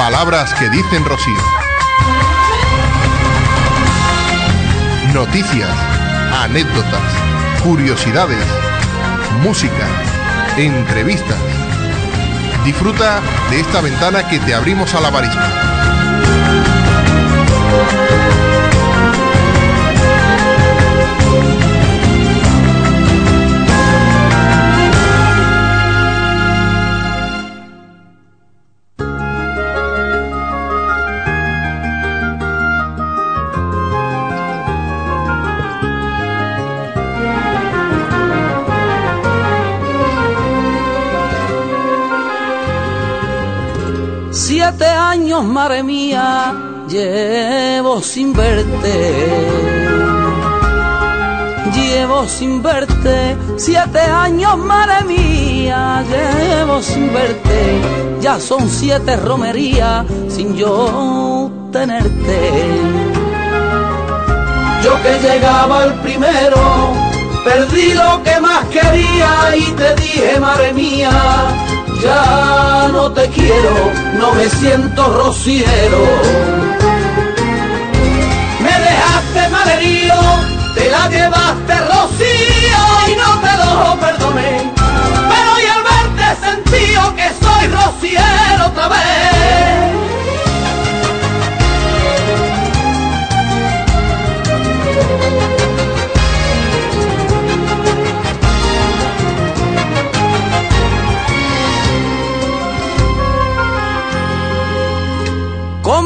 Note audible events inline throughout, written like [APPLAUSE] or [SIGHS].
Palabras que dicen Rocío. Noticias, anécdotas, curiosidades, música, entrevistas. Disfruta de esta ventana que te abrimos a la barisma. Años, madre mía, llevo sin verte. Llevo sin verte, siete años, madre mía, llevo sin verte. Ya son siete romerías sin yo tenerte. Yo que llegaba el primero, perdí lo que más quería y te dije, madre mía, ya no te quiero, no me siento rociero. Me dejaste malherido, te la llevaste rocío y no te lo perdoné. Pero hoy al verte sentido que soy rociero otra vez.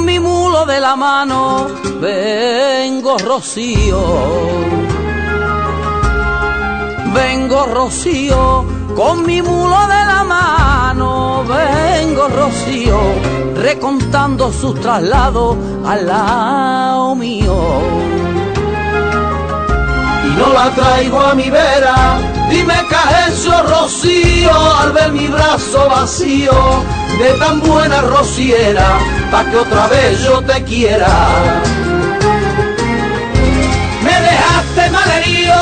Con mi mulo de la mano vengo rocío. Vengo rocío, con mi mulo de la mano vengo rocío, recontando sus traslados al lado mío. Y la traigo a mi vera, dime que eso rocío al ver mi brazo vacío de tan buena rociera, pa' que otra vez yo te quiera. Me dejaste malherido,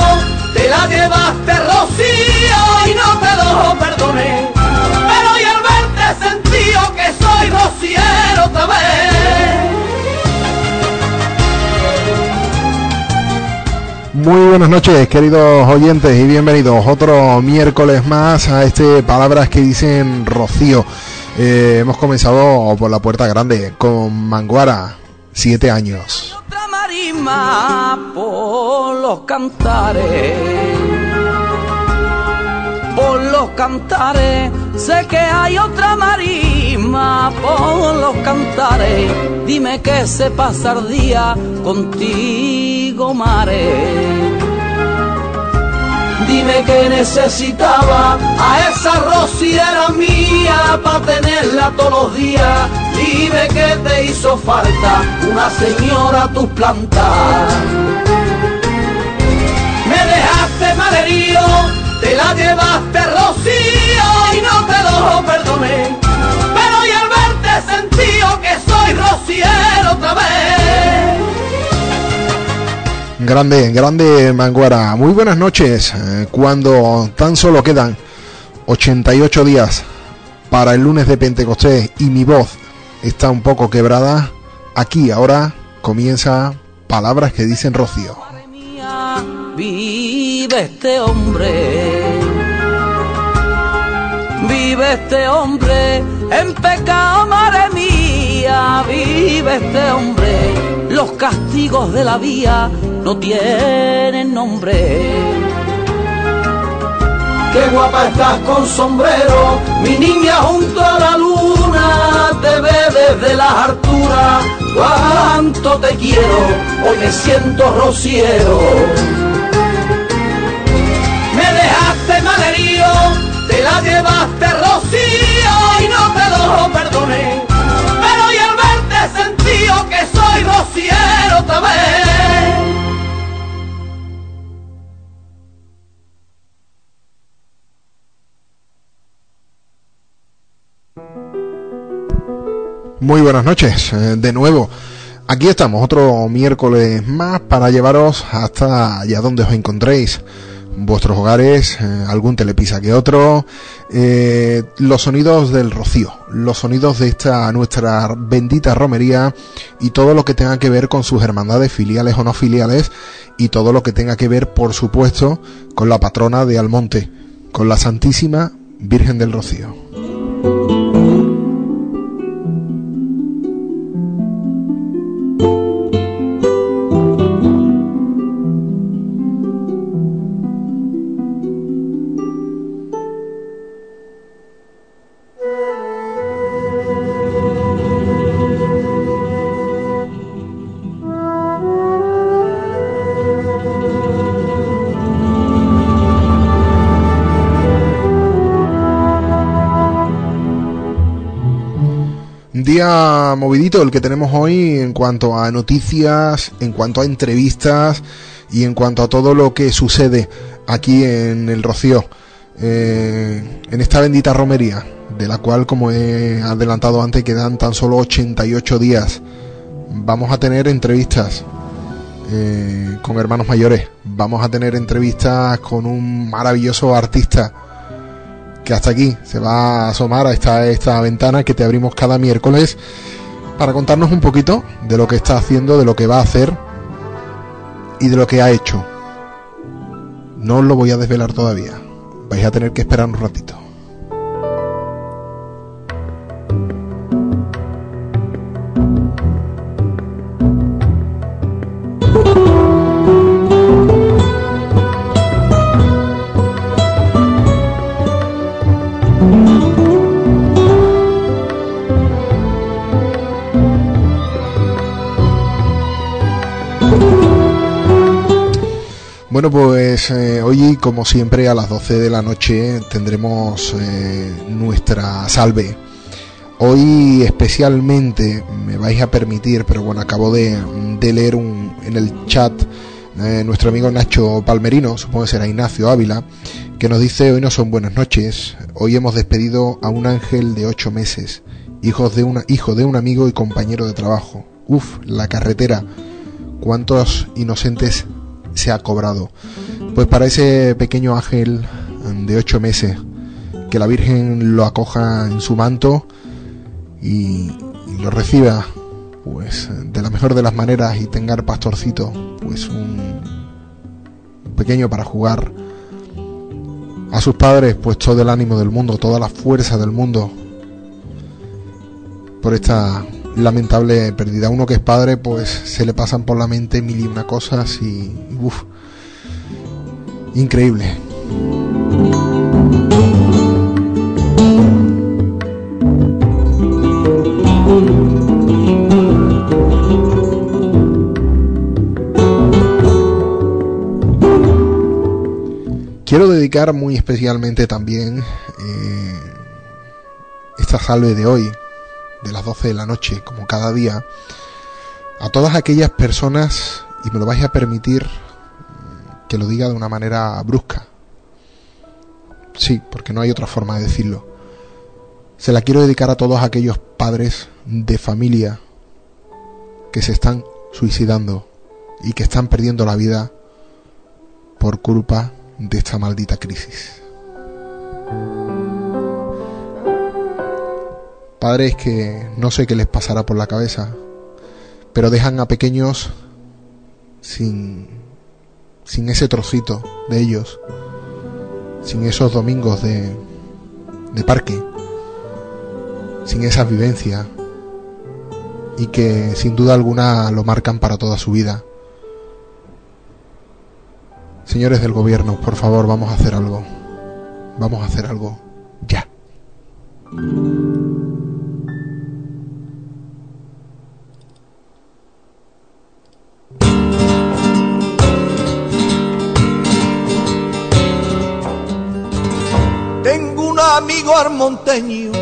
te la llevaste rocío y no te lo perdoné. Pero hoy al verte sentido que soy rociero otra vez. Muy buenas noches, queridos oyentes, y bienvenidos otro miércoles más a este Palabras que dicen Rocío. Eh, hemos comenzado por la puerta grande con Manguara, siete años. Otra marisma por los cantares, por los cantares, sé que hay otra marisma por los cantares. Dime que se pasa el día contigo, mare. Dime que necesitaba a esa rociera mía para tenerla todos los días. Dime que te hizo falta una señora a tus plantas. Me dejaste malherido, te la llevaste rocío y no te lo perdoné. Pero hoy al verte sentido que soy rociero otra vez. Grande, grande Manguara. Muy buenas noches. Eh, Cuando tan solo quedan 88 días para el lunes de Pentecostés y mi voz está un poco quebrada, aquí ahora comienza Palabras que dicen Rocío. Vive este hombre. Vive este hombre en pecado, madre mía. Vive este hombre. Los castigos de la vía no tienen nombre. Qué guapa estás con sombrero, mi niña junto a la luna, te ve desde las alturas, cuánto te quiero, hoy me siento rociero. Me dejaste malherido, te la llevaste rocío y no te lo perdoné, soy. Muy buenas noches, eh, de nuevo. Aquí estamos, otro miércoles más para llevaros hasta allá donde os encontréis. Vuestros hogares, eh, algún telepisa que otro, eh, los sonidos del rocío, los sonidos de esta nuestra bendita romería y todo lo que tenga que ver con sus hermandades filiales o no filiales y todo lo que tenga que ver, por supuesto, con la patrona de Almonte, con la Santísima Virgen del Rocío. Movidito el que tenemos hoy en cuanto a noticias, en cuanto a entrevistas y en cuanto a todo lo que sucede aquí en el Rocío, eh, en esta bendita romería, de la cual, como he adelantado antes, quedan tan solo 88 días. Vamos a tener entrevistas eh, con hermanos mayores, vamos a tener entrevistas con un maravilloso artista que hasta aquí se va a asomar a esta, esta ventana que te abrimos cada miércoles para contarnos un poquito de lo que está haciendo, de lo que va a hacer y de lo que ha hecho. No os lo voy a desvelar todavía. Vais a tener que esperar un ratito. Bueno, pues eh, hoy, como siempre, a las 12 de la noche tendremos eh, nuestra salve. Hoy especialmente me vais a permitir, pero bueno, acabo de, leer un, en el chat eh, nuestro amigo Nacho Palmerino, supongo que será Ignacio Ávila, que nos dice hoy no son buenas noches, hoy hemos despedido a un ángel de ocho meses, hijos de una, hijo de un amigo y compañero de trabajo. Uf, la carretera, cuántos inocentes se ha cobrado. Pues para ese pequeño ángel de ocho meses, que la Virgen lo acoja en su manto y, lo reciba pues de la mejor de las maneras y tenga el pastorcito pues un, pequeño para jugar a sus padres pues todo el ánimo del mundo toda la fuerza del mundo por esta lamentable pérdida. Uno que es padre, pues se le pasan por la mente mil y una cosas y, uff, increíble. Quiero dedicar muy especialmente también eh, esta salve de hoy de las 12 de la noche, como cada día, a todas aquellas personas, y me lo vais a permitir que lo diga de una manera brusca. Sí, porque no hay otra forma de decirlo. Se la quiero dedicar a todos aquellos padres de familia que se están suicidando y que están perdiendo la vida por culpa de esta maldita crisis. Padres que no sé qué les pasará por la cabeza, pero dejan a pequeños sin, sin ese trocito de ellos, sin esos domingos de, de parque, sin esa vivencia y que sin duda alguna lo marcan para toda su vida. Señores del gobierno, por favor, vamos a hacer algo. Vamos a hacer algo ya. Amigo armonteño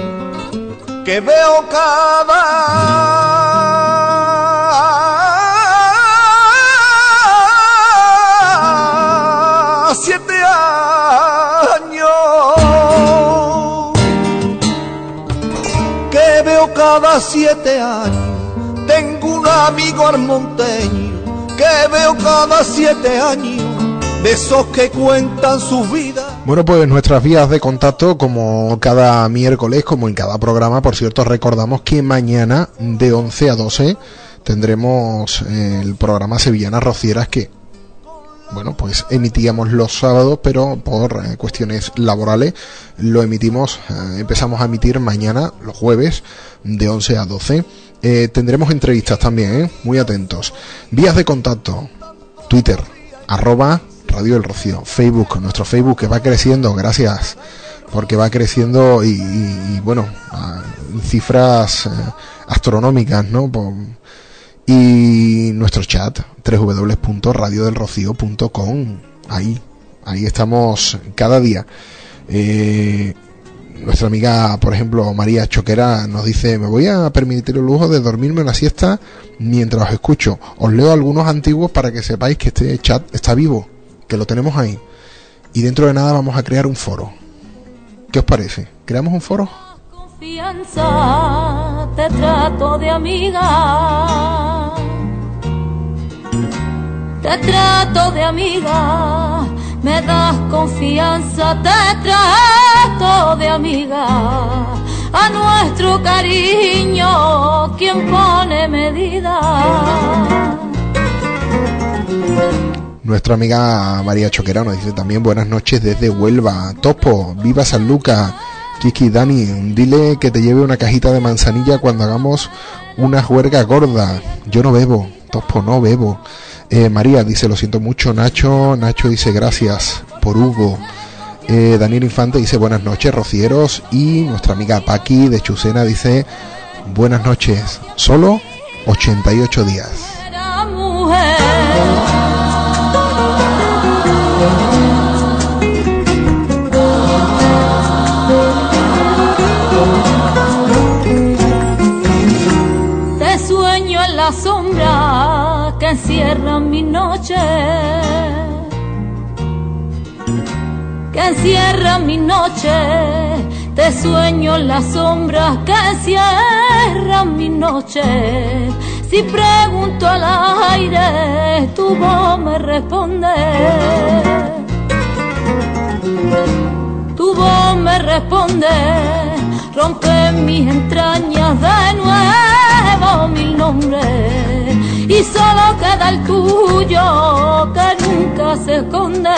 que veo cada siete años que veo cada siete años tengo un amigo armonteño que veo cada siete años de esos que cuentan su vida. Bueno, pues nuestras vías de contacto, como cada miércoles, como en cada programa, por cierto, recordamos que mañana de 11 a 12 tendremos el programa Sevillanas Rocieras que bueno, pues emitíamos los sábados, pero por eh, cuestiones laborales lo emitimos, eh, empezamos a emitir mañana, los jueves, de 11 a 12. Eh, tendremos entrevistas también, muy atentos. Vías de contacto, Twitter, arroba Radio El Rocío, Facebook, nuestro Facebook que va creciendo, gracias, porque va creciendo y, bueno, cifras eh, astronómicas, ¿no? y nuestro chat, www.radiodelrocío.com, ahí, ahí estamos cada día. Eh, nuestra amiga, por ejemplo, María Choquera nos dice, me voy a permitir el lujo de dormirme una siesta mientras os escucho. Os leo algunos antiguos para que sepáis que este chat está vivo que lo tenemos ahí. Y dentro de nada vamos a crear un foro. ¿Qué os parece? ¿Creamos un foro? Confianza, te trato de amiga. Te trato de amiga. Me das confianza, te trato de amiga. A nuestro cariño, quien pone medida nuestra amiga María Choquera nos dice también buenas noches desde Huelva. Topo, viva San Lucas. Kiki, Dani, dile que te lleve una cajita de manzanilla cuando hagamos una juerga gorda. Yo no bebo, Topo, no bebo. Eh, María dice, lo siento mucho, Nacho. Nacho dice, gracias por Hugo. Eh, Daniel Infante dice, buenas noches, rocieros. Y nuestra amiga Paqui de Chucena dice, buenas noches, solo 88 días. Encierra mi noche, que encierra mi noche, te sueño las sombras. Que encierra mi noche. Si pregunto al aire, tu voz me responde. Tu voz me responde, rompe mis entrañas de nuevo mil nombres y solo queda el tuyo que nunca se esconde.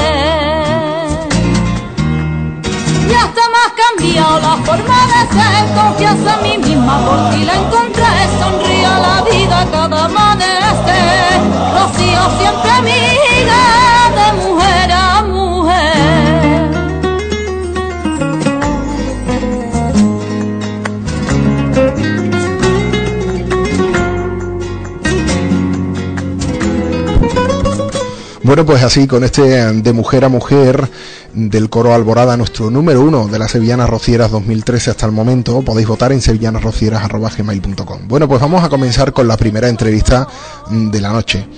Ya está más cambiado la forma de ser, confianza en mí misma por ti la encontré, sonríe a la vida cada amanecer, Rocío siempre amiga Bueno, pues así, con este de mujer a mujer del coro Alborada, nuestro número uno de las Sevillanas Rocieras 2013 hasta el momento, podéis votar en sevillanasrocieras.gmail.com. Bueno, pues vamos a comenzar con la primera entrevista de la noche.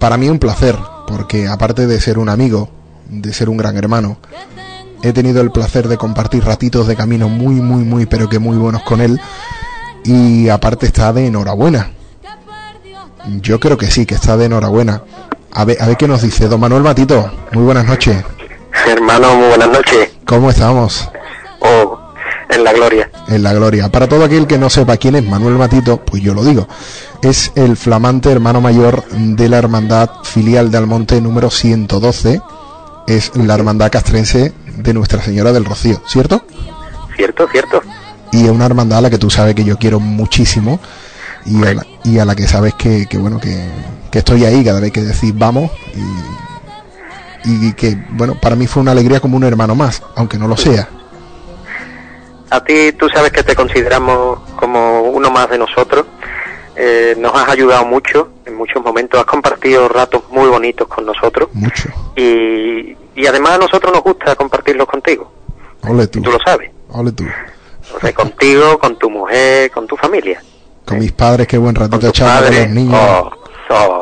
Para mí un placer, porque aparte de ser un amigo, de ser un gran hermano, he tenido el placer de compartir ratitos de camino muy, muy, muy, pero que muy buenos con él. Y aparte está de enhorabuena. Yo creo que sí, que está de enhorabuena a ver, a ver qué nos dice don Manuel Matito. Muy buenas noches. Hermano, muy buenas noches. ¿Cómo estamos? Oh, en la gloria. En la gloria. Para todo aquel que no sepa quién es Manuel Matito, pues yo lo digo. Es el flamante hermano mayor de la hermandad filial de Almonte número 112. Es la hermandad castrense de Nuestra Señora del Rocío, ¿cierto? Cierto, cierto. Y es una hermandad a la que tú sabes que yo quiero muchísimo y a la, y a la que sabes que, que bueno, que, que estoy ahí cada vez que decís vamos y, y que, bueno, para mí fue una alegría como un hermano más, aunque no lo sea. A ti tú sabes que te consideramos como uno más de nosotros. Eh, nos has ayudado mucho en muchos momentos, has compartido ratos muy bonitos con nosotros. Mucho. Y, y además a nosotros nos gusta compartirlos contigo. Ole tú. tú lo sabes. Ole tú. O sea, contigo, con tu mujer, con tu familia. Con mis padres, qué buen ratito echado con los niños. Oh,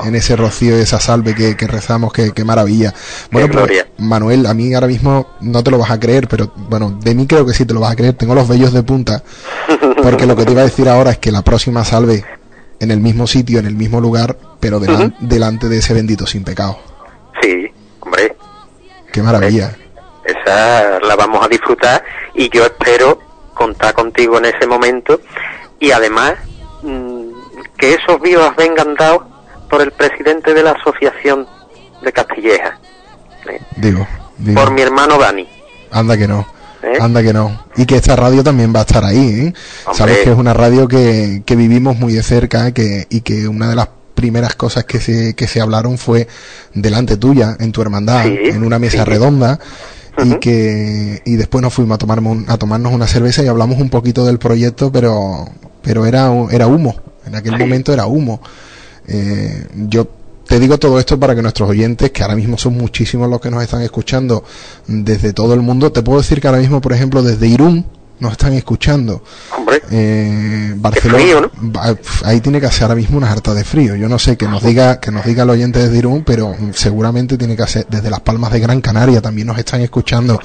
en ese rocío y esa salve que, rezamos, qué, maravilla. Bueno, pues, Manuel, a mí ahora mismo no te lo vas a creer, pero bueno, de mí creo que sí te lo vas a creer. Tengo los vellos de punta, [LAUGHS] porque lo que te iba a decir ahora es que la próxima salve en el mismo sitio, en el mismo lugar, pero delante de ese bendito sin pecado. Sí, hombre. Qué maravilla. Esa la vamos a disfrutar y yo espero contar contigo en ese momento y además mm, que esos vivas vengan dados por el presidente de la Asociación de Castilleja, ¿eh? Digo, digo. por mi hermano Dani. Anda que no. ¿eh? Anda que no. Y que esta radio también va a estar ahí. ¿eh? Sabes que es una radio que, que vivimos muy de cerca que, y que una de las primeras cosas que se, que se hablaron fue delante tuya, en tu hermandad, Sí, en una mesa sí. redonda. Y que y después nos fuimos a tomarnos un- a tomarnos una cerveza y hablamos un poquito del proyecto pero pero era era humo en aquel Sí. momento era humo Eh, yo te digo todo esto para que nuestros oyentes, que ahora mismo son muchísimos los que nos están escuchando desde todo el mundo, te puedo decir que ahora mismo, por ejemplo, desde Irún nos están escuchando. Hombre, Eh, Barcelona, ahí tiene que hacer ahora mismo una harta de frío. Yo no sé que nos diga que nos diga el oyente desde Irún, pero mm, seguramente tiene que hacer desde las Palmas de Gran Canaria también nos están escuchando.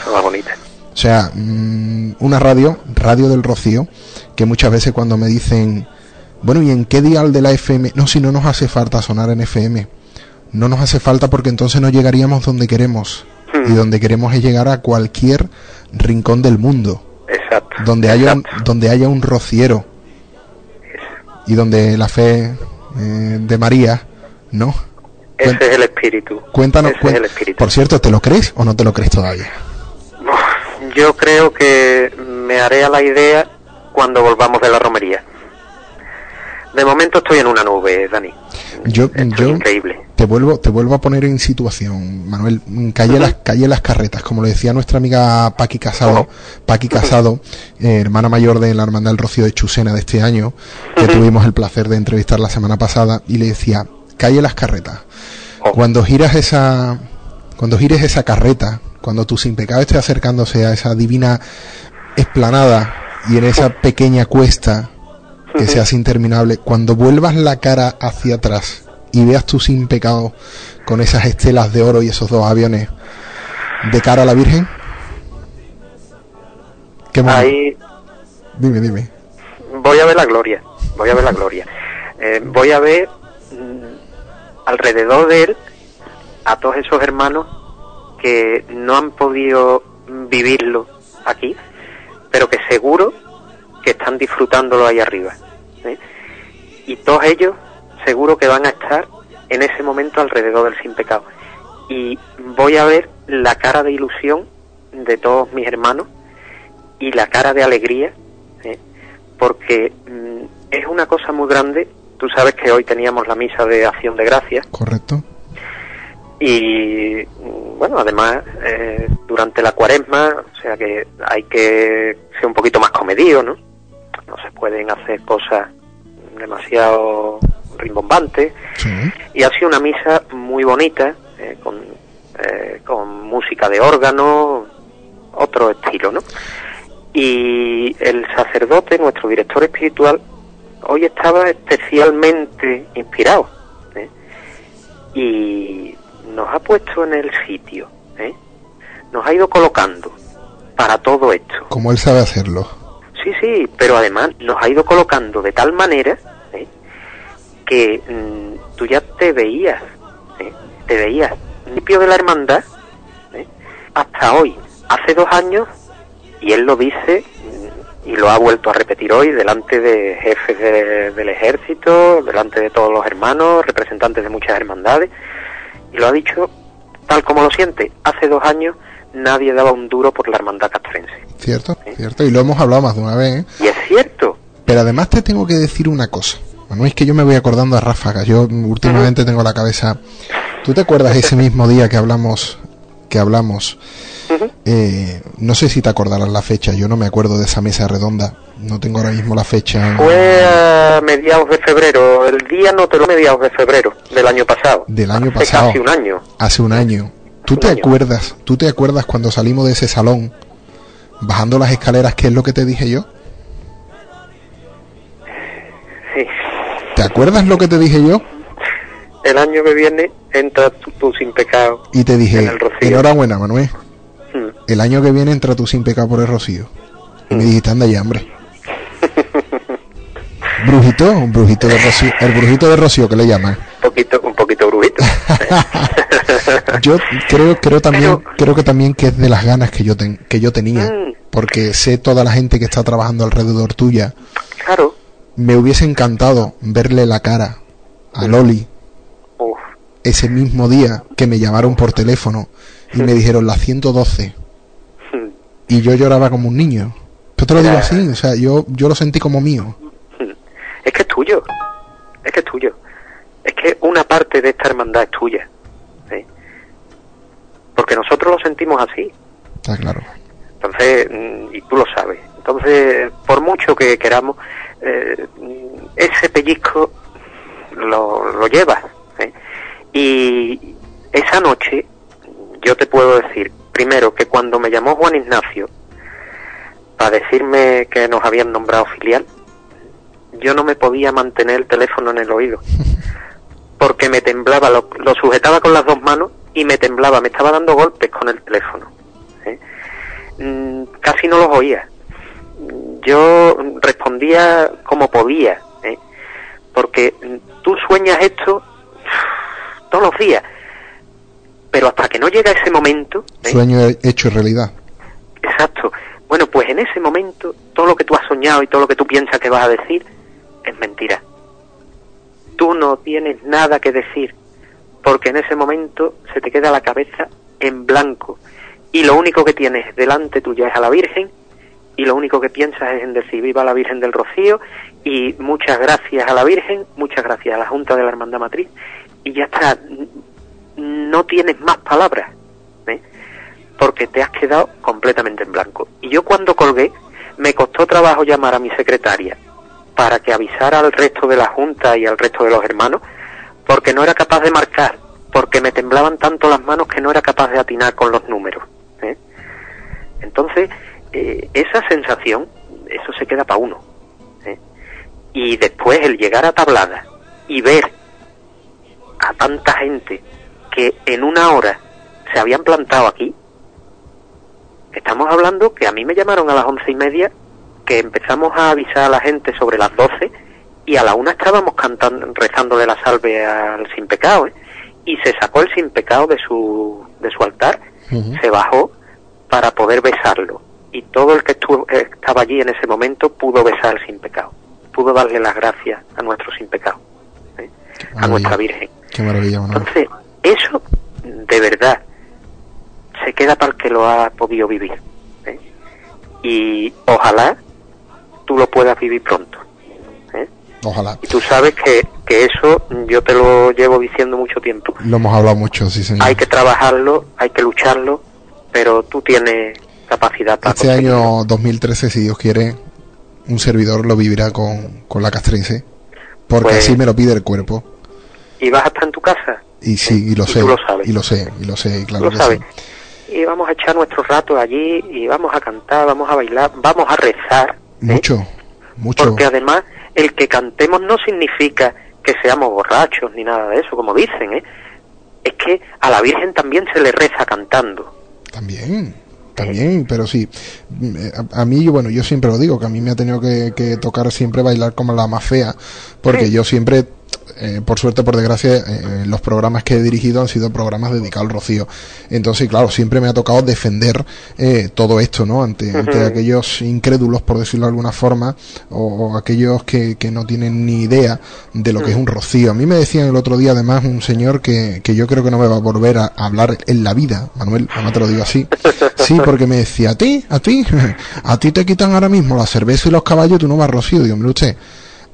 O sea, mm, una radio, Radio del Rocío, que muchas veces cuando me dicen, bueno, ¿y en qué dial de la FM? No, si no nos hace falta sonar en FM. No nos hace falta porque entonces no llegaríamos donde queremos. Hmm. Y donde queremos es llegar a cualquier rincón del mundo. Exacto. Donde haya un, donde haya un rociero. Y donde la fe eh, de María, ¿no? Ese es el espíritu. Cuéntanos, Ese cuen- es el espíritu. por cierto, ¿te lo crees o no te lo crees todavía? Yo creo que me haré a la idea cuando volvamos de la romería. De momento estoy en una nube, Dani. Yo, yo increíble. te vuelvo, te vuelvo a poner en situación, Manuel. Mm, Calle las, calle las carretas, como le decía nuestra amiga Paqui Casado. Paqui Casado, eh, hermana mayor de la hermandad del Rocío de Chusena de este año, que tuvimos el placer de entrevistar la semana pasada, y le decía, calle las carretas. Ojo. Cuando giras esa, cuando gires esa carreta, cuando tu sin pecado esté acercándose a esa divina esplanada y en esa pequeña cuesta que se hace interminable, cuando vuelvas la cara hacia atrás y veas tu sin pecado con esas estelas de oro y esos dos aviones de cara a la Virgen, ¿qué más? Ahí Dime, dime. voy a ver la gloria. Voy a ver la gloria. Eh, voy a ver mm, alrededor de él a todos esos hermanos que no han podido vivirlo aquí, pero que seguro que están disfrutándolo ahí arriba. Y todos ellos seguro que van a estar en ese momento alrededor del sin pecado. Y voy a ver la cara de ilusión de todos mis hermanos y la cara de alegría, ¿eh? porque mm, es una cosa muy grande. Tú sabes que hoy teníamos la misa de acción de gracias ¿Correcto? y mm, bueno, además eh, durante la cuaresma, o sea que hay que ser un poquito más comedido, ¿no? No se pueden hacer cosas demasiado rimbombantes Sí. y ha sido una misa muy bonita eh, con, eh, con música de órgano, otro estilo, ¿no? Y el sacerdote, nuestro director espiritual, hoy estaba especialmente inspirado ¿eh? y nos ha puesto en el sitio, ¿eh? nos ha ido colocando para todo esto. Como él sabe hacerlo. Sí, sí, pero además nos ha ido colocando de tal manera ¿eh? que mm, tú ya te veías, ¿eh? te veías limpio de la hermandad ¿eh? hasta hoy. Hace dos años, y él lo dice y lo ha vuelto a repetir hoy delante de jefes de- del ejército, delante de todos los hermanos, representantes de muchas hermandades, y lo ha dicho tal como lo siente. Hace dos años nadie daba un duro por la hermandad castrense. ¿Cierto? ¿Cierto? Y lo hemos hablado más de una vez, ¿eh? Y es cierto, Pero además te tengo que decir una cosa. No es que yo me voy acordando a ráfagas. Yo últimamente tengo la cabeza. ¿Tú te acuerdas ese [LAUGHS] mismo día que hablamos? Que hablamos. Eh, no sé si te acordarás la fecha. Yo no me acuerdo de esa mesa redonda. No tengo ahora mismo la fecha. Fue a mediados de febrero, el día no te lo mediados de febrero del año pasado. Del año Hace pasado. casi un año. Hace un año. ¿Tú te año. acuerdas? ¿Tú te acuerdas cuando salimos de ese salón? Bajando las escaleras, ¿qué es lo que te dije yo? Sí. ¿Te acuerdas lo que te dije yo? El año que viene entra tú, tú sin pecado. Y te dije, En el enhorabuena, Manuel. Mm. El año que viene entra tú sin pecado por el rocío. Y me dijiste, anda ya, hombre. [LAUGHS] Brujito, un brujito de rocío, el brujito de rocío que le llaman. Un poquito, un poquito brujito. [LAUGHS] yo creo, creo también, Pero- creo que también que es de las ganas que yo ten- que yo tenía, Mm. porque sé toda la gente que está trabajando alrededor tuya. Claro. Me hubiese encantado verle la cara a Loli Uf. ese mismo día que me llamaron por teléfono y me dijeron la 112 Mm. [LAUGHS] y yo lloraba como un niño. Yo te lo digo así, o sea, yo, yo lo sentí como mío. Es que es tuyo. Es que es tuyo. Es que una parte de esta hermandad es tuya. Porque nosotros lo sentimos así. Está claro. Entonces, mm, y tú lo sabes. Entonces, por mucho que queramos, eh, ese pellizco lo, lo llevas. ¿eh? Y esa noche, yo te puedo decir, primero, que cuando me llamó Juan Ignacio para decirme que nos habían nombrado filial, yo no me podía mantener el teléfono en el oído. [LAUGHS] Porque me temblaba, lo, lo sujetaba con las dos manos y me temblaba, me estaba dando golpes con el teléfono. ¿eh? Mm, casi no los oía. Yo respondía como podía, ¿eh? porque tú sueñas esto [SIGHS] todos los días, pero hasta que no llega ese momento, ¿eh? Sueño hecho realidad. exacto, bueno, pues en ese momento todo lo que tú has soñado y todo lo que tú piensas que vas a decir es mentira. Tú no tienes nada que decir, porque en ese momento se te queda la cabeza en blanco y lo único que tienes delante tuya es a la Virgen y lo único que piensas es en decir viva la Virgen del Rocío y muchas gracias a la Virgen, muchas gracias a la Junta de la Hermandad Matriz y ya está, no tienes más palabras, ¿eh? porque te has quedado completamente en blanco. Y yo cuando colgué, me costó trabajo llamar a mi secretaria para que avisara al resto de la Junta y al resto de los hermanos, porque no era capaz de marcar, porque me temblaban tanto las manos que no era capaz de atinar con los números. ¿eh? Entonces, eh, esa sensación, eso se queda para uno. ¿eh? Y después el llegar a tablada y ver a tanta gente que en una hora se habían plantado aquí, estamos hablando que a mí me llamaron a las once y media, que empezamos a avisar a la gente sobre las doce y a la una estábamos cantando, rezándole la salve al sin pecado, ¿eh? y se sacó el sin pecado de su, de su altar, se bajó para poder besarlo. Y todo el que estuvo, eh, estaba allí en ese momento pudo besar al sin pecado, pudo darle las gracias a nuestro sin pecado, ¿eh? a nuestra Virgen. Qué maravilla, Manuel. Entonces, eso de verdad se queda para el que lo ha podido vivir. ¿eh? Y ojalá tú lo puedas vivir pronto. ¿eh? Ojalá. Y tú sabes que, que eso yo te lo llevo diciendo mucho tiempo. Lo hemos hablado mucho, sí, señor. Hay que trabajarlo, hay que lucharlo, pero tú tienes capacidad para Este conseguirlo. año 2013, si Dios quiere, un servidor lo vivirá con, con la castrense. Porque Pues- así me lo pide el cuerpo. Y vas a estar en tu casa. Y sí, y lo Y sé. tú lo sabes. Y lo sé, y lo sé, y claro lo que sabes. sí. Y vamos a echar nuestro rato allí y vamos a cantar, vamos a bailar, vamos a rezar. ¿Eh? Mucho, mucho. Porque además el que cantemos no significa que seamos borrachos ni nada de eso, como dicen, ¿eh? Es que a la Virgen también se le reza cantando. También, también, pero sí. mm, eh, A, a mí, bueno, yo siempre lo digo, que a mí me ha tenido que, que tocar siempre bailar como la más fea, porque Sí. yo siempre, eh, por suerte, por desgracia, eh, los programas que he dirigido han sido programas dedicados al Rocío. Entonces, claro, siempre me ha tocado defender eh, todo esto, ¿no? Ante, aquellos incrédulos, por decirlo de alguna forma, o, o aquellos que, que no tienen ni idea de lo que es un Rocío. A mí me decían el otro día, además, un señor que, que yo creo que no me va a volver a hablar en la vida, Manuel, además te lo digo así. Sí, porque me decía, a ti, a ti, [LAUGHS] a ti te quitan ahora mismo la cerveza y los caballos, tú no vas a Rocío. Digo, mire usted,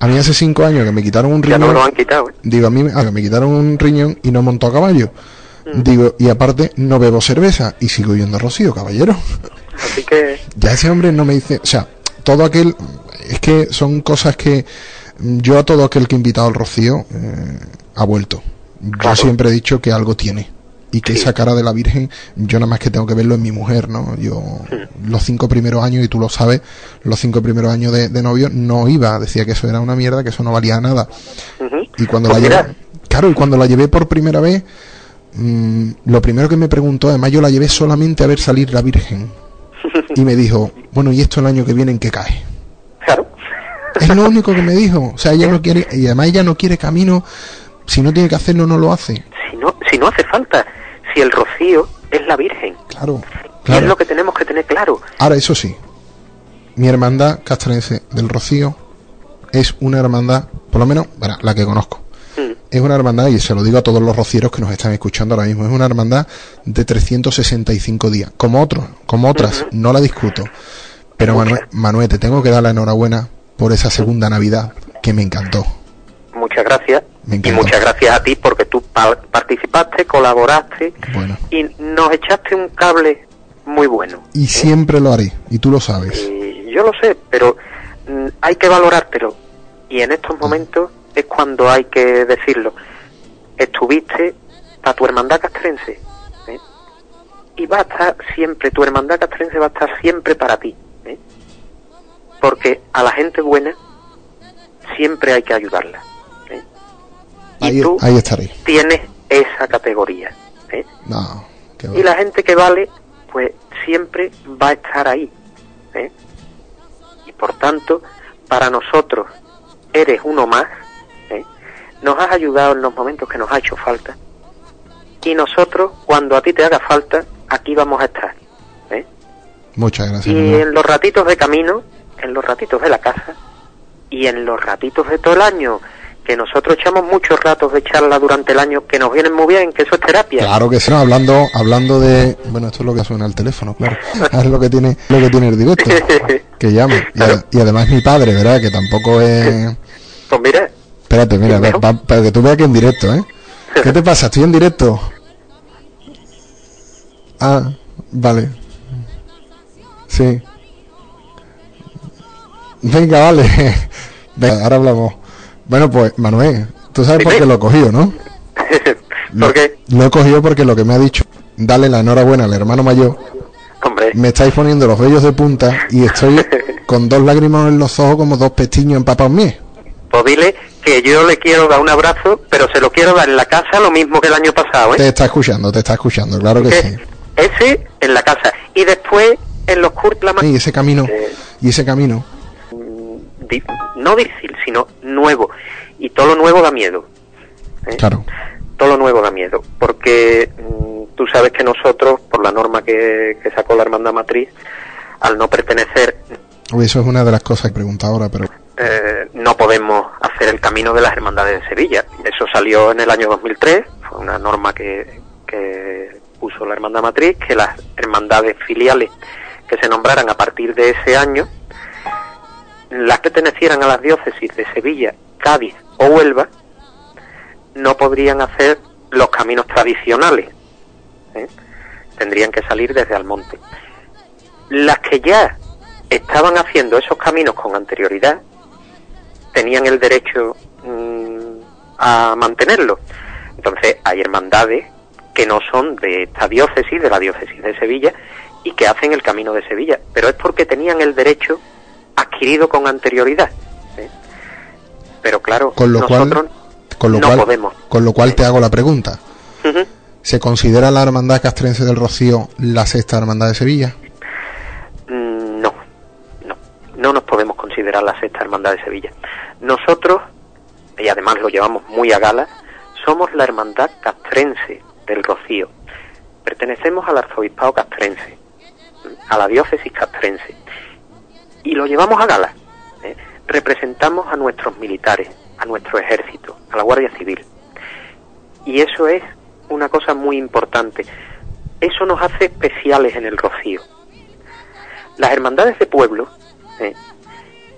a mí hace cinco años que me quitaron un Ya no riñón. lo han quitado, ¿eh? Digo, a mí ah, que me quitaron un riñón y no monto a caballo. Mm. Digo, y aparte no bebo cerveza y sigo yendo a Rocío, caballero. Así que Ya ese hombre no me dice, o sea, todo aquel, es que son cosas que mm, yo a todo aquel que he invitado al Rocío eh, ha vuelto. Yo Claro. siempre he dicho que algo tiene y que Sí. esa cara de la Virgen, yo nada más que tengo que verlo en mi mujer, ¿no? Yo los cinco primeros años, y tú lo sabes, los cinco primeros años de, de novio no iba, decía que eso era una mierda, que eso no valía nada. Y cuando Pues la mira, llevé, claro, y cuando la llevé por primera vez, mm, lo primero que me preguntó, además yo la llevé solamente a ver salir la Virgen. [LAUGHS] Y me dijo, bueno, ¿y esto el año que viene en qué cae? claro. Es lo único que me dijo. O sea, ella no quiere, y además ella no quiere camino, si no tiene que hacerlo, no lo hace. si no, si no hace falta, si el rocío es la Virgen. Claro, Y claro. es lo que tenemos que tener claro. Ahora, eso sí, mi hermandad castrense del Rocío es una hermandad, por lo menos, bueno, la que conozco. Mm. Es una hermandad, y se lo digo a todos los rocieros que nos están escuchando ahora mismo, es una hermandad de 365 días. Como otros, como otras, no la discuto. Pero. Manuel, Manuel, te tengo que dar la enhorabuena por esa segunda Navidad que me encantó. Muchas gracias. Y muchas gracias a ti porque tú pa- participaste, colaboraste Bueno, y nos echaste un cable muy bueno. y siempre lo haré, y tú lo sabes. Y yo lo sé, pero mm, hay que valorártelo. Y en estos momentos es cuando hay que decirlo. Estuviste para tu hermandad castrense. ¿eh? Y va a estar siempre, tu hermandad castrense va a estar siempre para ti. ¿eh? Porque a la gente buena siempre hay que ayudarla. ¿Eh? Y Ahí, tú ahí estaré. tienes esa categoría. ¿eh? No, qué Y la gente que vale, pues siempre va a estar ahí. ¿eh? Y por tanto, para nosotros, eres uno más. ¿eh? Nos has ayudado en los momentos que nos ha hecho falta. Y nosotros, cuando a ti te haga falta, aquí vamos a estar. Muchas gracias. Y en los ratitos de camino, en los ratitos de la casa y en los ratitos de todo el año, que nosotros echamos muchos ratos de charla durante el año que nos vienen muy bien, que eso es terapia. Claro que sí, no, hablando, hablando de, bueno, esto es lo que suena al teléfono, claro, [LAUGHS] es lo que tiene, lo que tiene el directo, que llame, y, ade- y además mi padre, ¿verdad? Que tampoco es, Pues mira, espérate, mira, va- para que tú veas que en directo, ¿eh? ¿Qué te pasa? Estoy en directo. Ah, vale. Sí. Venga, vale. [LAUGHS] Venga, ahora hablamos. Bueno, pues, Manuel, tú sabes por qué lo he cogido, ¿no? [LAUGHS] Lo- porque, Lo he cogido porque lo que me ha dicho, dale la enhorabuena al hermano mayor, hombre, me estáis poniendo los vellos de punta y estoy [LAUGHS] con dos lágrimas en los ojos como dos pestiños empapados míos. pues dile que yo le quiero dar un abrazo, pero se lo quiero dar en la casa lo mismo que el año pasado, ¿eh? Te está escuchando, te está escuchando, claro que sí. Ese en la casa. Y después en los Kurt la Y ese camino, Eh, y ese camino, no difícil, sino nuevo. Y todo lo nuevo da miedo. ¿eh? claro, Todo lo nuevo da miedo. Porque mm, tú sabes que nosotros, por la norma que, que sacó la Hermandad Matriz, al no pertenecer, eso es una de las cosas que pregunta ahora, pero eh, no podemos hacer el camino de las Hermandades de Sevilla. Eso salió en el año 2003, fue una norma que, que puso la Hermandad Matriz, que las hermandades filiales que se nombraran a partir de ese año, las pertenecieran a las diócesis de Sevilla, Cádiz o Huelva, no podrían hacer los caminos tradicionales. ¿eh? Tendrían que salir desde Almonte. Las que ya estaban haciendo esos caminos con anterioridad, tenían el derecho mm, a mantenerlo. Entonces hay hermandades que no son de esta diócesis, de la diócesis de Sevilla, y que hacen el camino de Sevilla, pero es porque tenían el derecho adquirido con anterioridad. ¿eh? Pero claro, con lo cual, nosotros con lo no cual, podemos. con lo cual te hago la pregunta. ¿Se considera la hermandad castrense del Rocío la sexta hermandad de Sevilla? Mm, No, no, no nos podemos considerar la sexta hermandad de Sevilla. Nosotros, y además lo llevamos muy a gala, somos la hermandad castrense del Rocío. Pertenecemos al arzobispado castrense, a la diócesis castrense, y lo llevamos a gala. ¿eh? Representamos a nuestros militares, a nuestro ejército, a la Guardia Civil. Y eso es una cosa muy importante. Eso nos hace especiales en el Rocío las hermandades de pueblo eh,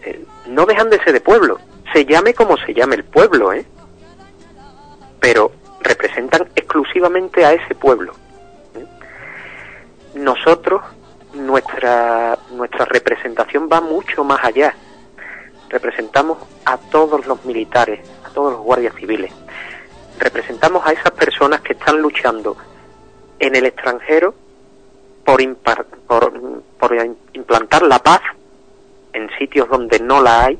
eh, no dejan de ser de pueblo, se llame como se llame el pueblo, ¿eh? pero representan exclusivamente a ese pueblo. Nosotros, nuestra, nuestra representación va mucho más allá. Representamos a todos los militares, a todos los guardias civiles. Representamos a esas personas que están luchando en el extranjero por, impar- por, por implantar la paz en sitios donde no la hay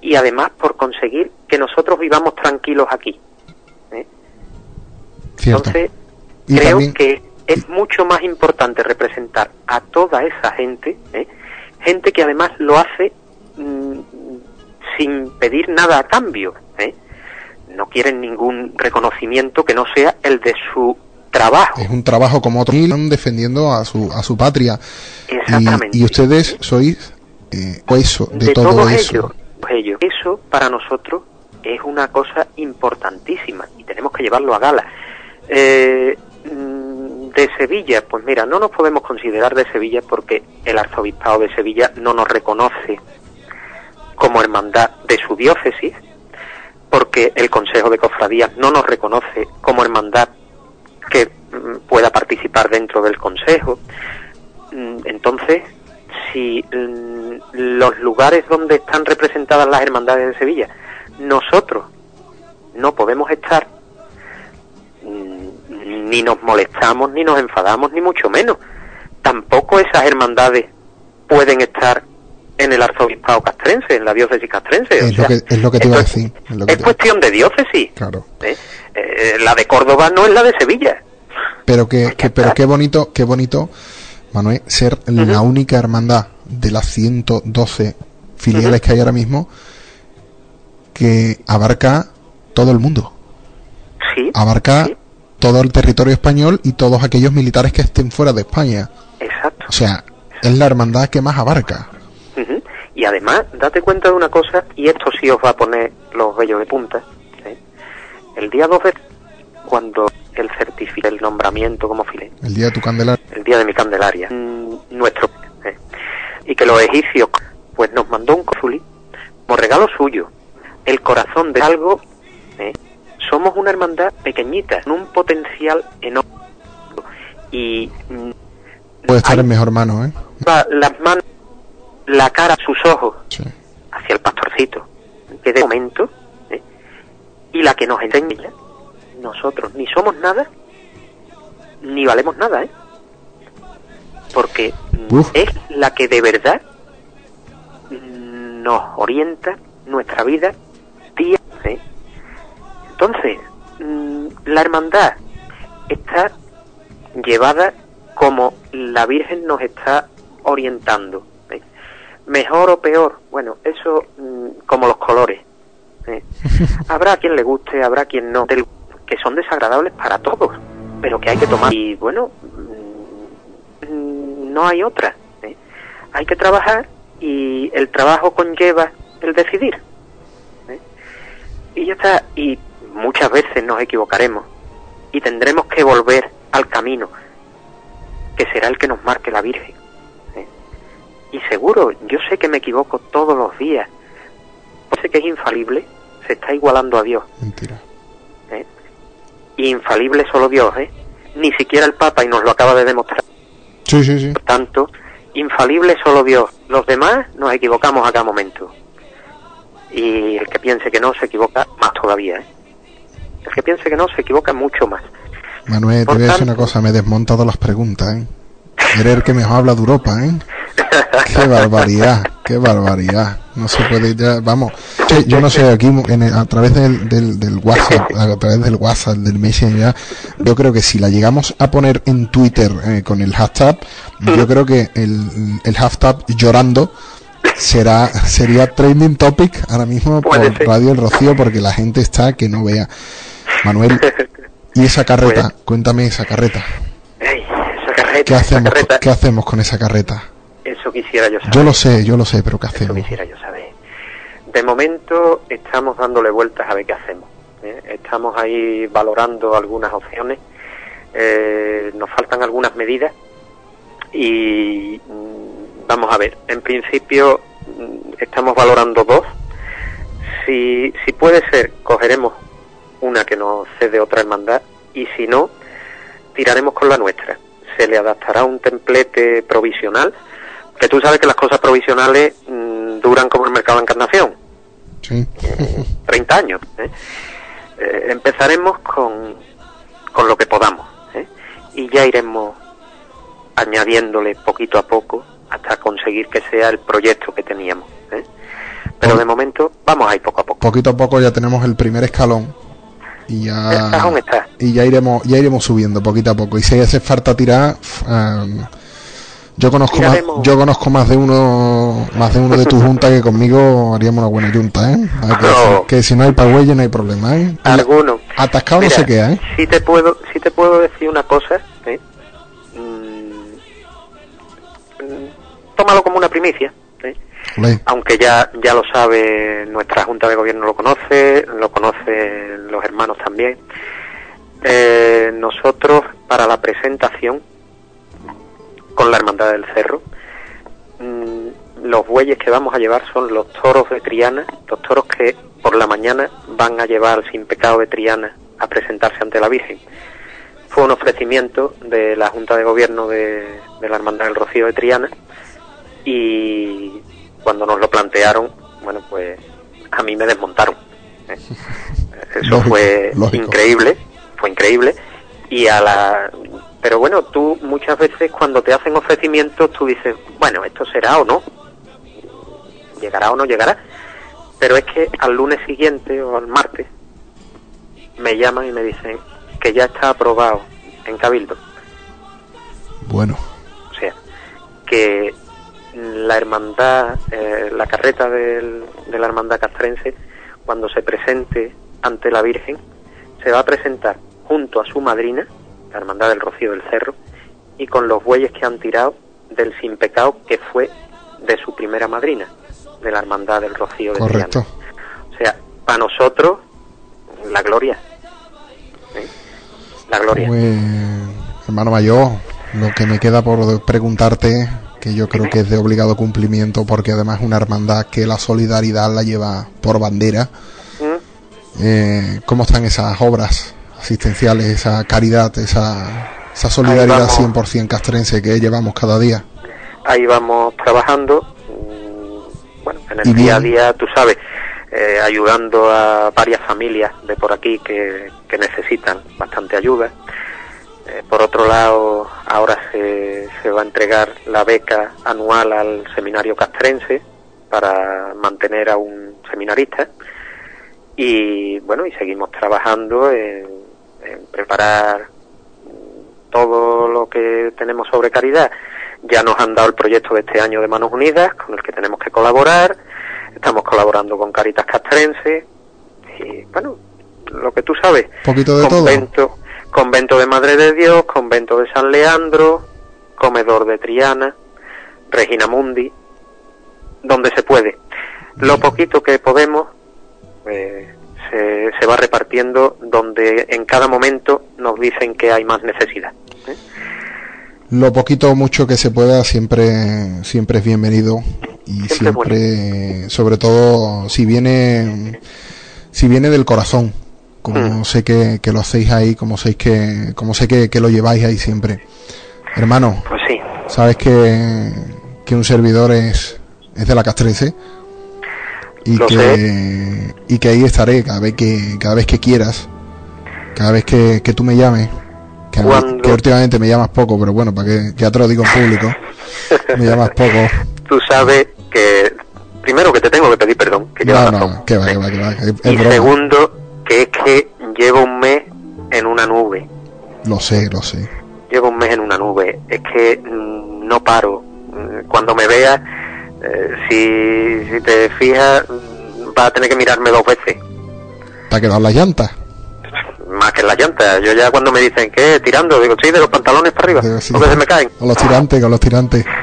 y además por conseguir que nosotros vivamos tranquilos aquí. ¿eh? Entonces, Y creo también- que es mucho más importante representar a toda esa gente, ¿eh? gente que además lo hace mm, sin pedir nada a cambio. ¿eh? No quieren ningún reconocimiento que no sea el de su trabajo. Es un trabajo como otros están defendiendo a su, a su patria. Exactamente. Y, y ustedes sois eh, eso, de, de todo todos eso. ellos. Eso para nosotros es una cosa importantísima y tenemos que llevarlo a gala. Eh, de Sevilla, pues mira, no nos podemos considerar de Sevilla porque el arzobispado de Sevilla no nos reconoce como hermandad de su diócesis, porque el Consejo de Cofradías no nos reconoce como hermandad que mm, pueda participar dentro del Consejo. Mm, Entonces, si mm, los lugares donde están representadas las hermandades de Sevilla, nosotros no podemos estar, ni nos molestamos, ni nos enfadamos, ni mucho menos. Tampoco esas hermandades pueden estar en el arzobispado castrense, en la diócesis castrense. O Es lo que, es lo que te iba a decir. es cuestión de diócesis. Claro. ¿eh? Eh, la de Córdoba no es la de Sevilla. Pero que, que- pero qué bonito, qué bonito, Manuel, ser la única hermandad de las 112 filiales que hay ahora mismo que abarca todo el mundo. Sí, Abarca sí, todo el territorio español y todos aquellos militares que estén fuera de España. exacto. O sea, es la hermandad que más abarca. Ujú. Y además, date cuenta de una cosa, y esto sí os va a poner los vellos de punta. ¿eh? El día 2 de cuando el certifica el nombramiento como filé, El día de tu candelaria. el día de mi Candelaria, mm, nuestro, ¿eh? y que los egipcios, pues nos mandó un cónsul como regalo suyo, el corazón de algo, ¿eh? Somos una hermandad pequeñita, con un potencial enorme, y Puede estar en mejor mano, ¿eh? las manos, la cara, sus ojos Sí. hacia el pastorcito, que de momento, ¿eh? y la que nos enseña, nosotros ni somos nada, ni valemos nada, ¿eh? Porque Uf. es la que de verdad mm, nos orienta nuestra vida día, ¿eh? Entonces, mm, la hermandad está llevada como la Virgen nos está orientando. ¿eh? Mejor o peor, bueno, eso mm, como los colores. ¿eh? [LAUGHS] Habrá quien le guste, habrá quien no, del- que son desagradables para todos, pero que hay que tomar. Y bueno, mm, no hay otra. ¿eh? Hay que trabajar y el trabajo conlleva el decidir. Y ya está. Y muchas veces nos equivocaremos y tendremos que volver al camino que será el que nos marque la Virgen. ¿eh? Y seguro, yo sé que me equivoco todos los días. Sé que es infalible, se está igualando a Dios. Mentira. ¿eh? Y infalible solo Dios, ¿eh? Ni siquiera el Papa, y nos lo acaba de demostrar. Sí, sí, sí. Por tanto, infalible solo Dios. Los demás nos equivocamos a cada momento. Y el que piense que no se equivoca más todavía, ¿eh? El que piense que no se equivoca mucho más. Manuel, te Por voy a decir una cosa, me he desmontado las preguntas, ¿eh? Eres el que mejor habla de Europa, ¿eh? [LAUGHS] Qué barbaridad, qué barbaridad. No se puede ya, vamos. Che, yo no sé, aquí en el- a través del, del, del WhatsApp, a través del WhatsApp, del Messenger, ya, yo creo que si la llegamos a poner en Twitter eh, con el hashtag, yo creo que el, el hashtag llorando será sería trending topic ahora mismo por. Radio El Rocío porque la gente está que no vea. Manuel, ¿y esa [LAUGHS] carreta? Cuéntame esa carreta. Ey, esa carreta, ¿Qué esa hacemos, carreta, ¿Qué hacemos con esa carreta? eso quisiera yo saber. Yo lo sé, yo lo sé, pero ¿qué Eso hacemos? quisiera yo saber. De momento estamos dándole vueltas a ver qué hacemos. ¿eh? Estamos ahí valorando algunas opciones. Eh, nos faltan algunas medidas y mm, vamos a ver. En principio mm, estamos valorando dos. Si, si puede ser, cogeremos una que nos cede otra hermandad y si no, tiraremos con la nuestra. Se le adaptará un templete provisional, que tú sabes que las cosas provisionales mm, duran como el mercado de encarnación, Sí. [LAUGHS] 30 años. ¿eh? Eh, empezaremos con, con lo que podamos ¿eh? y ya iremos añadiéndole poquito a poco hasta conseguir que sea el proyecto que teníamos. Pero de momento vamos a ir poco a poco. Poquito a poco ya tenemos el primer escalón y ya está. y ya iremos ya iremos subiendo poquito a poco y si hace falta tirar em, yo conozco más, yo conozco más de uno más de uno de tu junta que conmigo haríamos una buena junta ¿eh? Que, No. que si no hay pagüelle no hay problema ¿eh? Alguno. atascado no se queda ¿eh? Sí te puedo, sí te puedo puedo decir una cosa, ¿eh? Mm, mm, tómalo como una primicia, aunque ya ya lo sabe nuestra Junta de Gobierno, lo conoce, lo conocen los hermanos también. Eh, nosotros, para la presentación con la Hermandad del Cerro, mm, los bueyes que vamos a llevar son los toros de Triana, los toros que por la mañana van a llevar sin pecado de Triana a presentarse ante la Virgen. Fue un ofrecimiento de la Junta de Gobierno de la Hermandad del Rocío de Triana y cuando nos lo plantearon, bueno, pues a mí me desmontaron. ¿eh? [LAUGHS] Eso Lógico, fue lógico. increíble, fue increíble. Y a la. Pero bueno, tú muchas veces cuando te hacen ofrecimientos, tú dices, bueno, esto será o no. Llegará o no llegará. Pero es que al lunes siguiente o al martes me llaman y me dicen que ya está aprobado en Cabildo. Bueno, O sea, que la hermandad, eh, la carreta del- de la hermandad castrense, cuando se presente ante la Virgen, se va a presentar junto a su madrina, la hermandad del Rocío del Cerro, y con los bueyes que han tirado del sin pecado que fue de su primera madrina, de la hermandad del Rocío de correcto. Triana. O sea, para nosotros, la gloria. ¿eh? La gloria. Pues, hermano mayor, lo que me queda por preguntarte, que yo creo que es de obligado cumplimiento, porque además es una hermandad que la solidaridad la lleva por bandera. ¿Mm? Eh, ¿Cómo están esas obras asistenciales, esa caridad, esa, esa solidaridad vamos. 100% castrense que llevamos cada día? ahí vamos trabajando, mm, bueno, en el día a día, tú sabes, eh, ayudando a varias familias de por aquí que, que necesitan bastante ayuda. Eh, por otro lado, ahora se, se va a entregar la beca anual al seminario castrense para mantener a un seminarista y bueno, y seguimos trabajando en, en preparar todo lo que tenemos sobre caridad. Ya nos han dado el proyecto de este año de Manos Unidas, con el que tenemos que colaborar. Estamos colaborando con Caritas Castrense. Y bueno, lo que tú sabes. Poquito de todo. Convento, de Madre de Dios, Convento de San Leandro, Comedor de Triana, Regina Mundi, donde se puede. Lo poquito que podemos eh, se, se va repartiendo donde en cada momento nos dicen que hay más necesidad. ¿eh? Lo poquito o mucho que se pueda siempre siempre es bienvenido y Siempre siempre, sobre todo si viene si viene del corazón, como Mm. sé que, que lo hacéis ahí, como sé que como sé que, que lo lleváis ahí siempre. Hermano, Pues sí, sabes que, que un servidor es, es de la Castrense y Lo que y que ahí estaré cada vez que cada vez que quieras, cada vez que, que tú me llames. Que, Cuando- que últimamente me llamas poco, pero bueno, para que ya te lo digo en público. me llamas poco. [LAUGHS] tú sabes que primero que te tengo que pedir perdón, que No, no, que va, que va, que va. Y segundo, que es que llevo un mes en una nube. Lo sé, lo sé. Llevo un mes en una nube. Es que mm, no paro. Mm, Cuando me veas, eh, si, si te fijas, mm, vas a tener que mirarme dos veces. ¿Te ha quedado las llantas? Más que en la llanta. Yo ya cuando me dicen, ¿qué? Tirando, digo, sí, de los pantalones para arriba. Digo, sí. Porque se me caen. Con los tirantes, con los tirantes. [LAUGHS]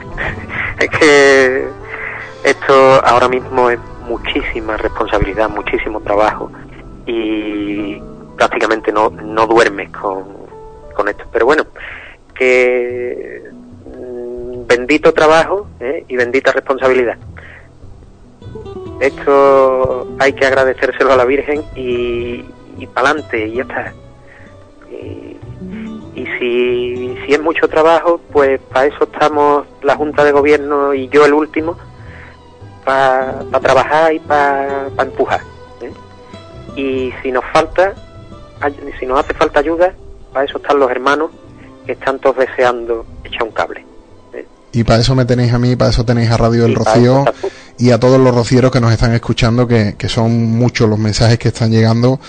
Es que esto ahora mismo es muchísima responsabilidad, muchísimo trabajo y prácticamente no, no duermes con, con esto. Pero bueno, que mm, bendito trabajo ¿eh? y bendita responsabilidad. Esto hay que agradecérselo a la Virgen y, y para adelante y ya está. Y, y si, si es mucho trabajo, pues para eso estamos la Junta de Gobierno y yo el último, para trabajar y para empujar. Y si nos falta, si nos hace falta ayuda, para eso están los hermanos que están todos deseando echar un cable. ¿eh? Y para eso me tenéis a mí, para eso tenéis a Radio El Y para Rocío y a todos los rocieros que nos están escuchando, que, que son muchos los mensajes que están llegando,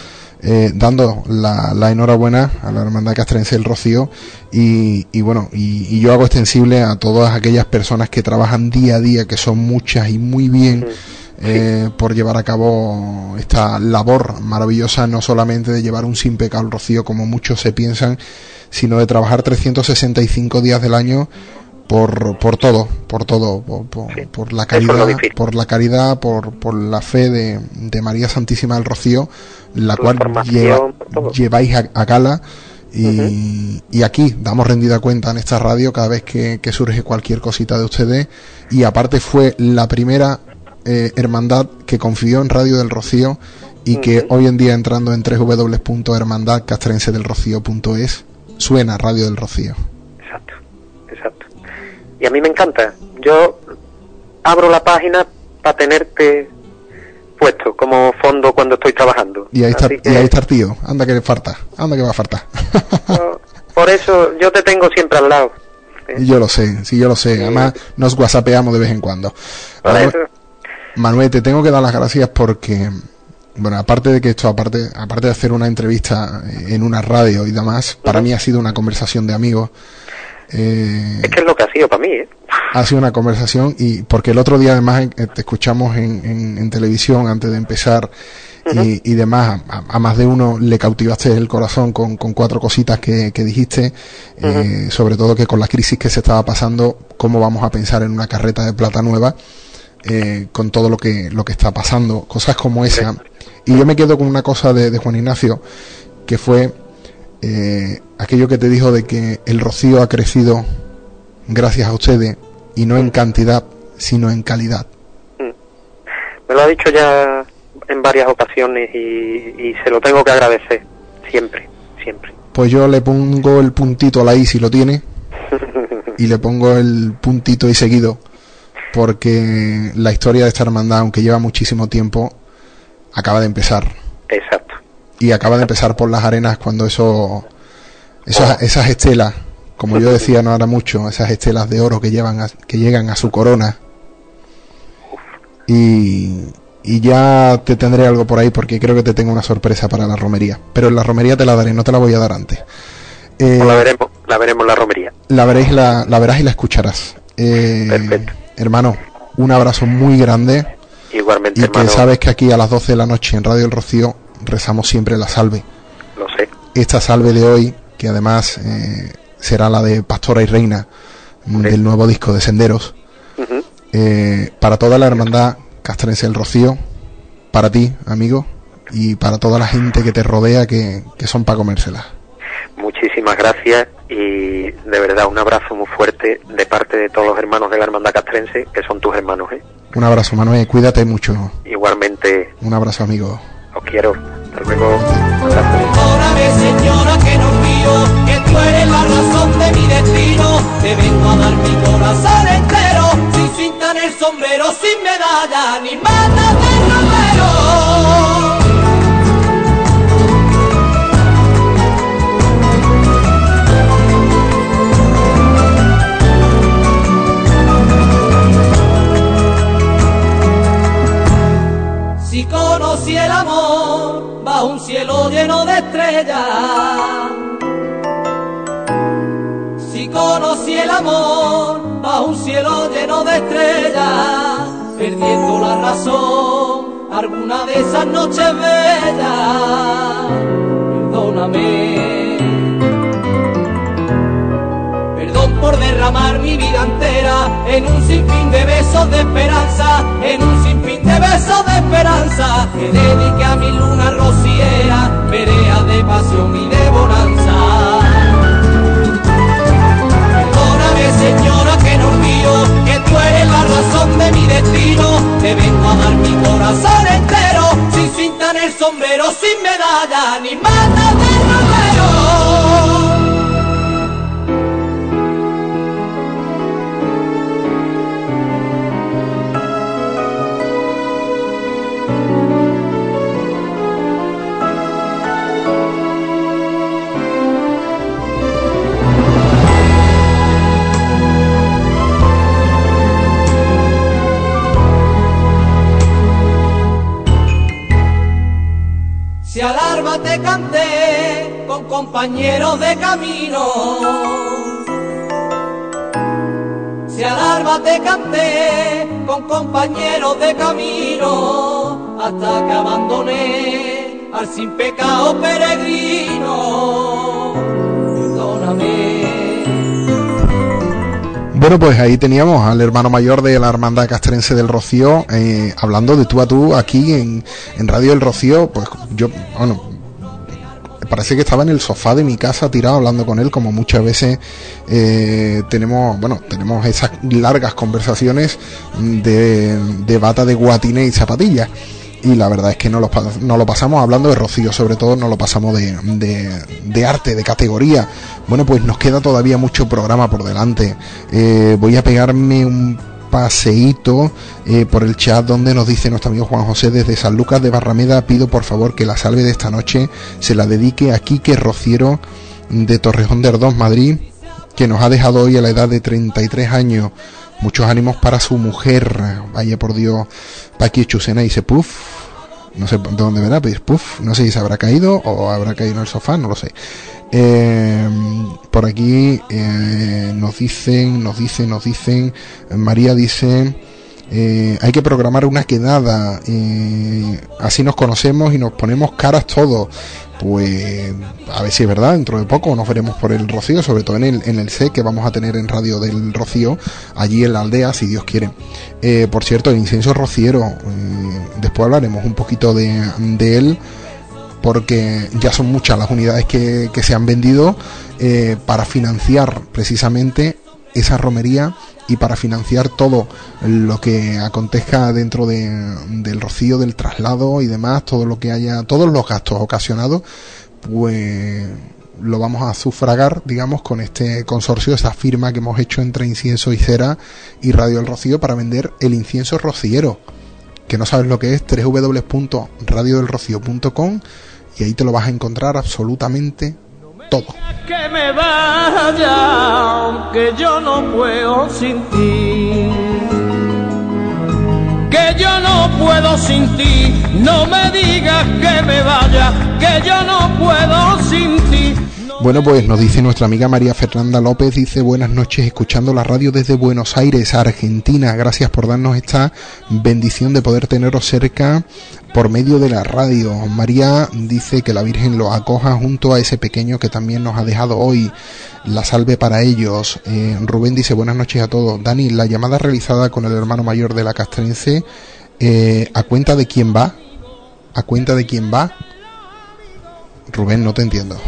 eh, dando la, la enhorabuena a la Hermandad Castrense El Rocío. Y, y bueno, y, y yo hago extensible a todas aquellas personas que trabajan día a día, que son muchas y muy bien. Eh, por llevar a cabo esta labor maravillosa, no solamente de llevar un sin pecado al rocío como muchos se piensan, sino de trabajar 365 días del año por, por todo, por todo, por, por- por la caridad, por la caridad, por, por la fe de, de María Santísima del Rocío, la cual lleva- lleváis a, a gala y, y aquí damos rendida cuenta en esta radio cada vez que, que surge cualquier cosita de ustedes. Y aparte fue la primera eh, hermandad que confió en Radio del Rocío y que hoy en día entrando en www.hermandadcastrensedelrocío.es suena Radio del Rocío. Exacto, exacto. Y a mí me encanta. Yo abro la página para tenerte puesto como fondo cuando estoy trabajando. Y ahí está, que, y ahí está el tío. Anda que le falta. Anda que va a faltar. yo- por eso yo te tengo siempre al lado. Y yo lo sé, sí, yo lo sé. Además, nos whatsappeamos de vez en cuando. Por Manuel, eso, Manuel, te tengo que dar las gracias porque, bueno, aparte de que esto, aparte, aparte de hacer una entrevista en una radio y demás, para mí ha sido una conversación de amigos. Eh, es que es lo que ha sido para mí, ¿eh? ha sido una conversación y porque el otro día además eh, te escuchamos en, en- en televisión antes de empezar y, y demás, a, a más de uno le cautivaste el corazón con, con cuatro cositas que, que dijiste, eh, sobre todo que con la crisis que se estaba pasando, cómo vamos a pensar en una carreta de plata nueva, eh, con todo lo que, lo que está pasando, cosas como esa. Y yo me quedo con una cosa de, de Juan Ignacio, que fue eh, aquello que te dijo de que el rocío ha crecido gracias a ustedes y no en cantidad sino en calidad Me lo ha dicho ya en varias ocasiones y, y se lo tengo que agradecer. Siempre, siempre. pues yo le pongo el puntito a la I si lo tiene [LAUGHS] y le pongo el puntito y seguido porque la historia de esta hermandad aunque lleva muchísimo tiempo acaba de empezar. Exacto. y acaba de empezar por las arenas cuando eso esas, esas estelas como yo decía no hará mucho esas estelas de oro que llevan a- que llegan a su corona. Y, y ya te tendré algo por ahí porque creo que te tengo una sorpresa para la romería. Pero en la romería te la daré no te la voy a dar antes. Eh, Pues la veremos, la veremos la romería. la veréis la, la verás y la escucharás. Eh, Perfecto. Hermano un abrazo muy grande. Igualmente, y que sabes que aquí a las 12 de la noche en Radio El Rocío rezamos siempre la salve. Lo sé. esta salve de hoy, que además eh, será la de Pastora y Reina mm, del nuevo disco de Senderos, eh, para toda la hermandad castrense del Rocío, para ti, amigo, y para toda la gente que te rodea que, que son para comérsela. Muchísimas gracias y de verdad un abrazo muy fuerte de parte de todos los hermanos de la Hermandad Castrense, que son tus hermanos, ¿eh? Un abrazo, Manuel, cuídate mucho. Igualmente Un abrazo, amigo. os quiero. Hasta luego. Perdóname señora que no río, que tú eres la razón de mi destino. Te vengo a dar mi corazón entero, sin cinta en el sombrero, sin medalla, ni manda de cielo lleno de estrellas. Si conocí el amor bajo un cielo lleno de estrellas, perdiendo la razón alguna de esas noches bellas. Perdóname. Por derramar mi vida entera en un sinfín de besos de esperanza, en un sinfín de besos de esperanza que dediqué a mi luna rociera, perea de pasión y de bonanza. Perdóname señora que no río, que tú eres la razón de mi destino, te vengo a dar mi corazón entero, sin cinta en el sombrero, sin medalla, ni manda de romero. Te canté con compañeros de camino. Si al alba te canté con compañeros de camino. Hasta que abandoné al sin pecado peregrino. Perdóname. Bueno, pues ahí teníamos al hermano mayor de la Hermandad Castrense del Rocío, eh, hablando de tú a tú aquí en, en Radio El Rocío. Pues yo, bueno, parece que estaba en el sofá de mi casa tirado hablando con él, como muchas veces eh, tenemos, bueno, tenemos esas largas conversaciones de, de bata de guatines y zapatillas y la verdad es que no lo, no lo pasamos hablando de Rocío, sobre todo no lo pasamos de, de, arte, de categoría. Bueno, pues nos queda todavía mucho programa por delante. Eh, voy a pegarme un paseíto eh, por el chat donde nos dice nuestro amigo Juan José desde San Lucas de Barrameda, pido por favor que la salve de esta noche se la dedique a Quique Rociero de Torrejón de Ardós, Madrid, que nos ha dejado hoy a la edad de 33 años. Muchos ánimos para su mujer. Vaya por Dios. Paqui Chusena dice puff. No sé de dónde verá, pero puff. No sé si se habrá caído o habrá caído en el sofá, no lo sé. Eh, por aquí eh, nos dicen, nos dicen, nos dicen. María dice. Eh, hay que programar una quedada, así nos conocemos y nos ponemos caras todos pues a ver si es verdad, dentro de poco nos veremos por el Rocío, sobre todo en el, en el C que vamos a tener en Radio del Rocío, allí en la aldea, si Dios quiere. Eh, por cierto, el incienso rociero, eh, después hablaremos un poquito de, de, él, porque ya son muchas las unidades que, que se han vendido eh, para financiar precisamente esa romería y para financiar todo lo que acontezca dentro de, del rocío, del traslado y demás, todo lo que haya, todos los gastos ocasionados, pues lo vamos a sufragar, digamos, con este consorcio, esa firma que hemos hecho entre Incienso y Cera y Radio El Rocío para vender el incienso rociero, que no sabes lo que es, www.radiodelrocío.com y ahí te lo vas a encontrar absolutamente Que me vaya, aunque yo no puedo sin ti. Que yo no puedo sin ti, no me digas que me vaya, que yo no puedo sin ti. Bueno, pues nos dice nuestra amiga María Fernanda López, dice buenas noches, escuchando la radio desde Buenos Aires, Argentina. Gracias por darnos esta bendición de poder teneros cerca por medio de la radio. María dice que la Virgen lo acoja junto a ese pequeño que también nos ha dejado hoy. La salve para ellos. Eh, Rubén dice buenas noches a todos. Dani, la llamada realizada con el hermano mayor de la castrense, eh, ¿a cuenta de quién va? ¿A cuenta de quién va? Rubén, no te entiendo.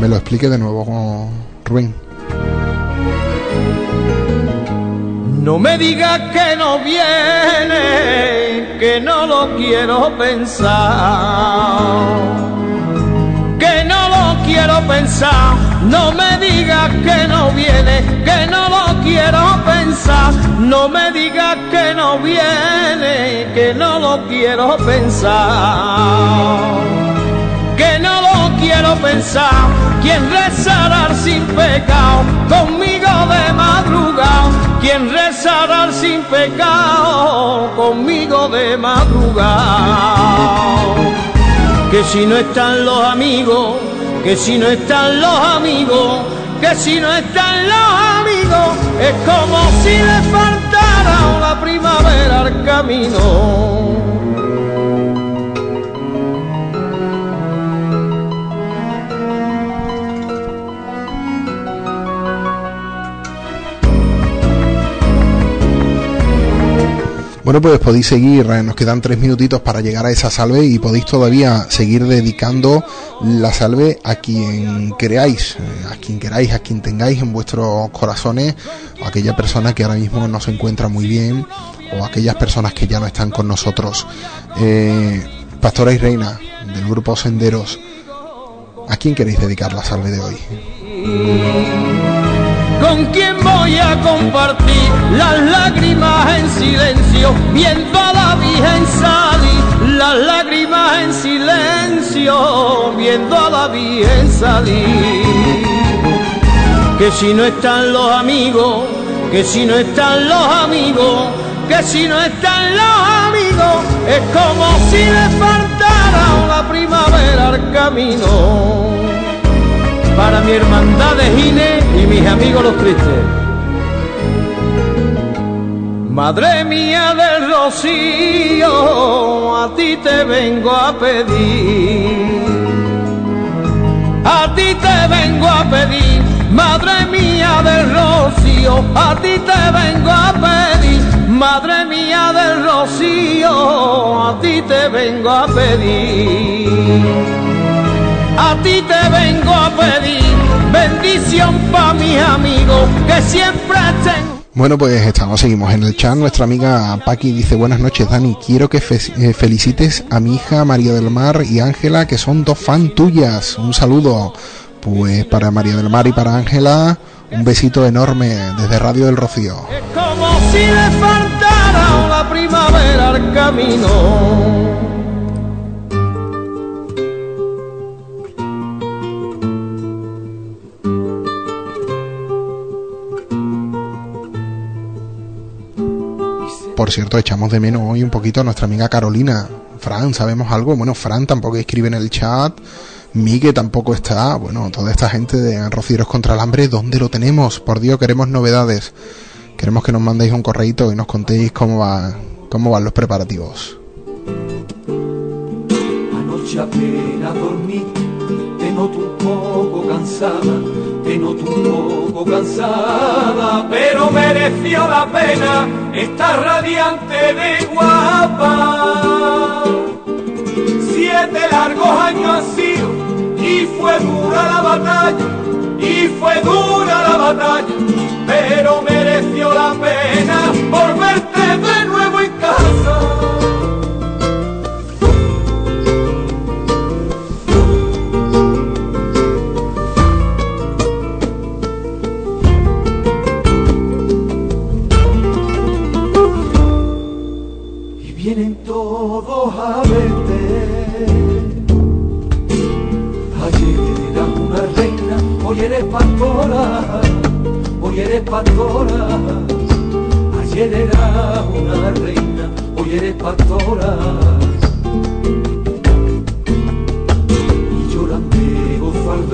Me lo explique de nuevo, Rubén. No me digas que no viene, que no lo quiero pensar. Que no lo quiero pensar. No me digas que no viene, que no lo quiero pensar. No me digas que no viene, que no lo quiero pensar. Que no lo quiero pensar. Quien rezará sin pecado conmigo de madrugada quien rezará sin pecado conmigo de madrugada. Que si no están los amigos, que si no están los amigos, que si no están los amigos, es como si le faltara una primavera al camino. Bueno, pues podéis seguir, eh, nos quedan tres minutitos para llegar a esa salve y podéis todavía seguir dedicando la salve a quien creáis, eh, a quien queráis, a quien tengáis en vuestros corazones, a aquella persona que ahora mismo no se encuentra muy bien, o aquellas personas que ya no están con nosotros. Eh, Pastora y Reina, del grupo Senderos, ¿a quién queréis dedicar la salve de hoy? Con quien voy a compartir las lágrimas en silencio, viendo a la Virgen salir, las lágrimas en silencio, viendo a la Virgen salir. Que si no están los amigos, que si no están los amigos, que si no están los amigos, es como si le faltara una primavera al camino para mi hermandad de Gine y mis amigos los tristes. Madre mía del rocío, a ti te vengo a pedir. A ti te vengo a pedir, madre mía del rocío, a ti te vengo a pedir, madre mía del rocío, a ti te vengo a pedir. A ti te vengo a pedir bendición para mis amigos que siempre bueno, pues estamos, seguimos en el chat. Nuestra amiga Paqui dice, buenas noches, Dani. Quiero que eh, felicites a mi hija María del Mar y Ángela, que son dos fan tuyas. Un saludo. Pues para María del Mar y para Ángela, un besito enorme desde Radio del Rocío. Es como si le faltara la primavera al camino. Por cierto, echamos de menos hoy un poquito a nuestra amiga Carolina. Fran, ¿sabemos algo? Bueno, Fran tampoco escribe en el chat. Migue tampoco está. Bueno, toda esta gente de Rocieros contra el Hambre, ¿dónde lo tenemos? Por Dios, queremos novedades. Queremos que nos mandéis un correito y nos contéis cómo va, cómo van los preparativos. Un poco cansada, pero mereció la pena estar radiante de guapa. Siete largos años han sido y fue dura la batalla, y fue dura la batalla, pero mereció la pena por verte de nuevo en casa. Hoy eres pastora. Ayer eras una reina, hoy eres pastora. Y al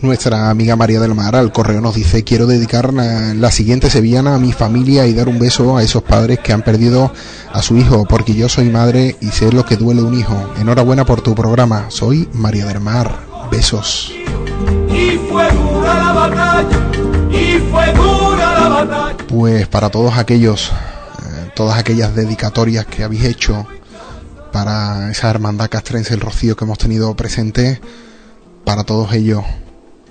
nuestra amiga María del Mar al correo nos dice quiero dedicar la, siguiente sevillana a mi familia y dar un beso a esos padres que han perdido a su hijo porque yo soy madre y sé lo que duele un hijo. Enhorabuena por tu programa. Soy María del Mar. Besos. Pues para todos aquellos, eh, todas aquellas dedicatorias que habéis hecho para esa hermandad castrense el Rocío que hemos tenido presente, para todos ellos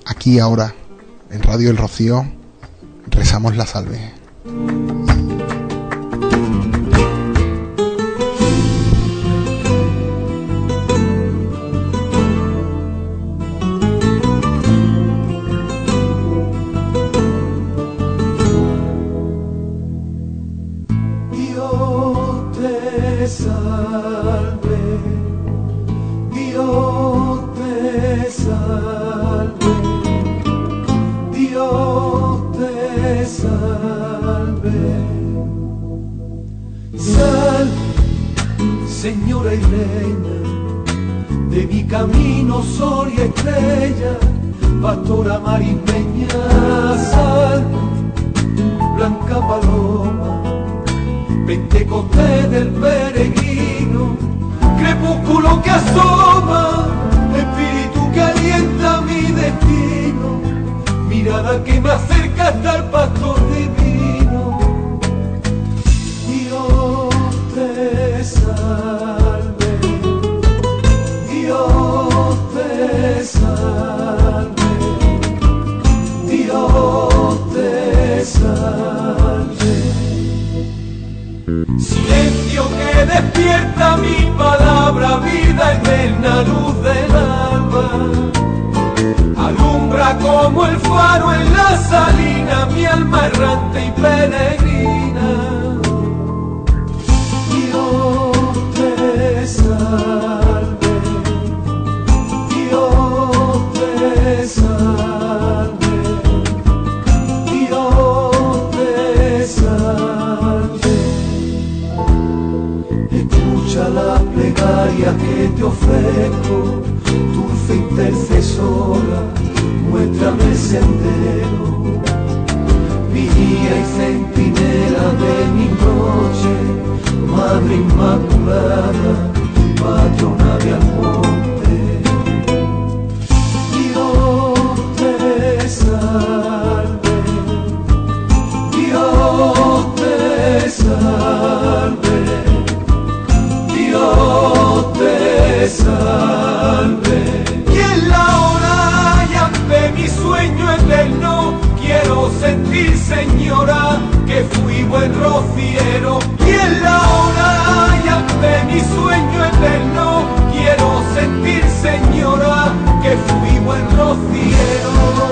aquí ahora, en Radio El Rocío, rezamos la salve. de mi camino sol y estrella, pastora maripeña, sal, blanca paloma, pentecostés del peregrino, crepúsculo que asoma, espíritu que alienta mi destino, mirada que me acerca hasta el pastor divino. despierta mi palabra, vida eterna, luz del alma. Alumbra como el faro en la salina, mi alma errante y peregrina. que te ofrezco, dulce intercesora, muéstrame el sendero. Vigía y centinela de mi noche, Madre Inmaculada, patrona de amor. Y en la hora ante mi sueño eterno, quiero sentir, señora, que fui buen rociero. Y en la hora ante mi sueño eterno, quiero sentir, señora, que fui buen rociero.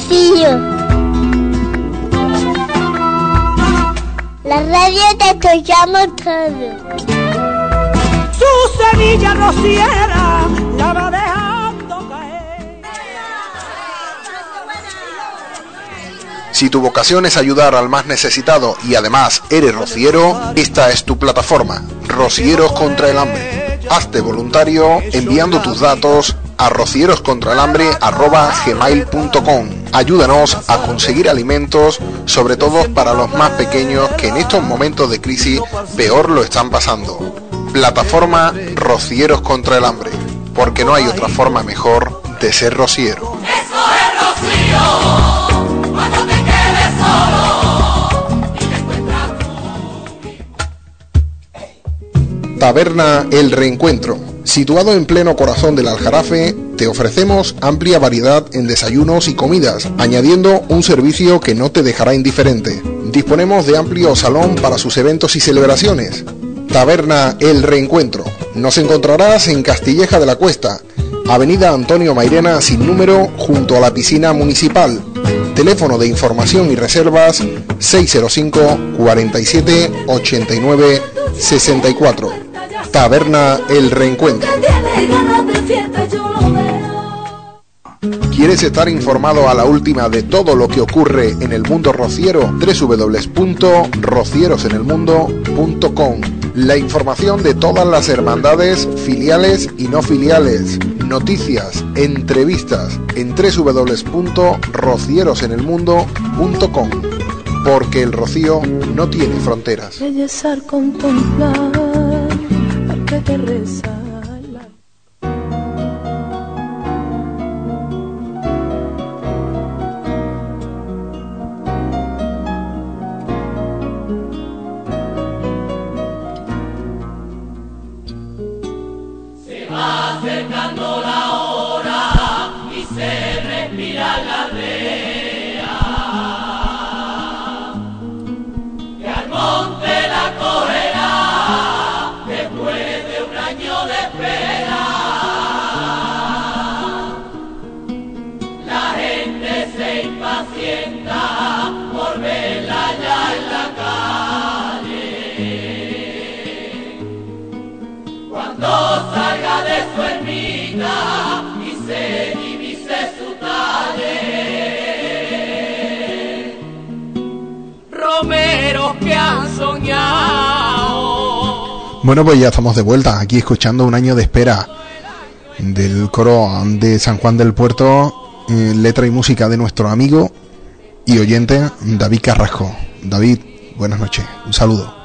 Rocío. La radio que escuchamos todos. Su semilla rociera la va dejando caer. Si tu vocación es ayudar al más necesitado y además eres rociero, esta es tu plataforma, Rocieros contra el Hambre. Hazte voluntario enviando tus datos a rocieroscontraelhambre.gmail.com Ayúdanos a conseguir alimentos, sobre todo para los más pequeños que en estos momentos de crisis peor lo están pasando. Plataforma Rocieros contra el Hambre, porque no hay otra forma mejor de ser rociero. Taberna El Reencuentro. Situado en pleno corazón del Aljarafe, te ofrecemos amplia variedad en desayunos y comidas, añadiendo un servicio que no te dejará indiferente. Disponemos de amplio salón para sus eventos y celebraciones. Taberna El Reencuentro. Nos encontrarás en Castilleja de la Cuesta, Avenida Antonio Mairena sin número, junto a la piscina municipal. Teléfono de información y reservas 605 47 89 64. Taberna El Reencuentro. ¿Quieres estar informado a la última de todo lo que ocurre en el mundo rociero? www.rocierosenelmundo.com La información de todas las hermandades, filiales y no filiales. Noticias, entrevistas en www.rocierosenelmundo.com Porque el rocío no tiene fronteras. Bueno, pues ya estamos de vuelta aquí escuchando un año de espera del coro de San Juan del Puerto, eh, letra y música de nuestro amigo y oyente David Carrasco. David, buenas noches, un saludo.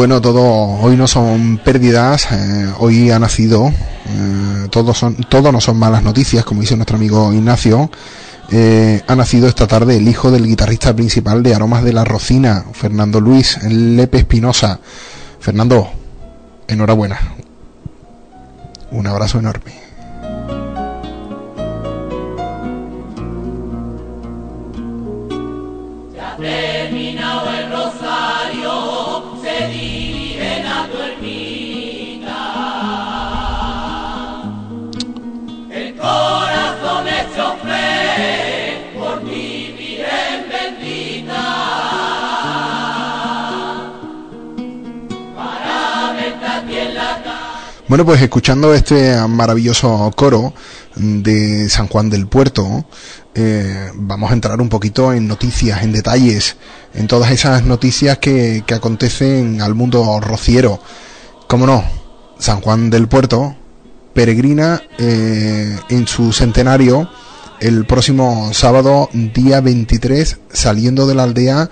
Bueno, todo hoy no son pérdidas, eh, hoy ha nacido, eh, todos son, todo no son malas noticias, como dice nuestro amigo Ignacio. eh, ha nacido esta tarde el hijo del guitarrista principal de Aromas de la Rocina, Fernando Luis Lepe Espinosa. Fernando, enhorabuena. Un abrazo enorme. Bueno, pues escuchando este maravilloso coro de San Juan del Puerto, eh, vamos a entrar un poquito en noticias, en detalles, en todas esas noticias que, que acontecen al mundo rociero. ¿Cómo no? San Juan del Puerto peregrina eh, en su centenario el próximo sábado, día 23, saliendo de la aldea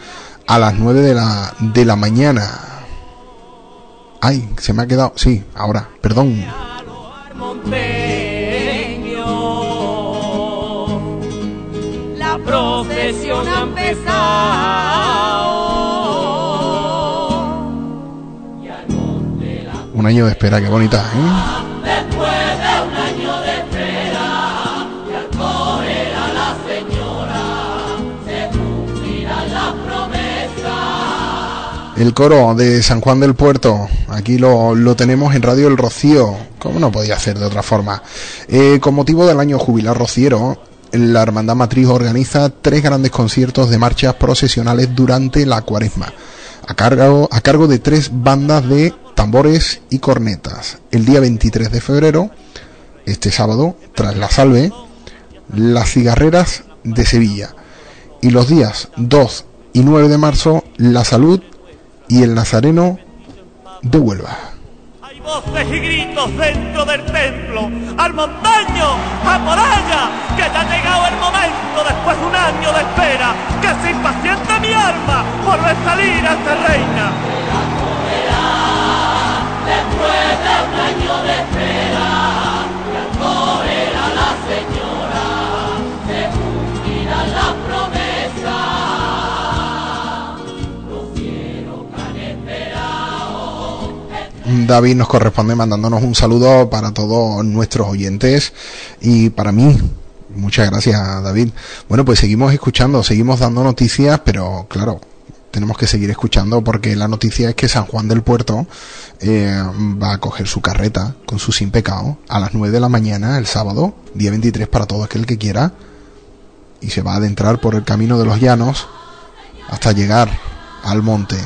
a las 9 de la, de la mañana. Ay, se me ha quedado. Sí, ahora, perdón. La procesión ha empezado. Un año de espera, qué bonita, ¿eh? El coro de San Juan del Puerto. Aquí lo, lo tenemos en Radio El Rocío, como no podía ser de otra forma. Eh, con motivo del año jubilar rociero, la Hermandad Matriz organiza tres grandes conciertos de marchas procesionales durante la cuaresma, a cargo, a cargo de tres bandas de tambores y cornetas. El día 23 de febrero, este sábado, tras la salve, las cigarreras de Sevilla. Y los días 2 y 9 de marzo, la salud y el Nazareno de Huelva. Hay voces y gritos dentro del templo, al montaño, a Moralla, que ya ha llegado el momento después de un año de espera, que se impacienta mi alma por ver salir a esta reina. Después de un año de espera, David nos corresponde mandándonos un saludo para todos nuestros oyentes y para mí. Muchas gracias, David. Bueno, pues seguimos escuchando, seguimos dando noticias, pero claro, tenemos que seguir escuchando porque la noticia es que San Juan del Puerto eh, va a coger su carreta con su sin pecado a las 9 de la mañana el sábado, día 23 para todo aquel que quiera, y se va a adentrar por el camino de los llanos hasta llegar al monte.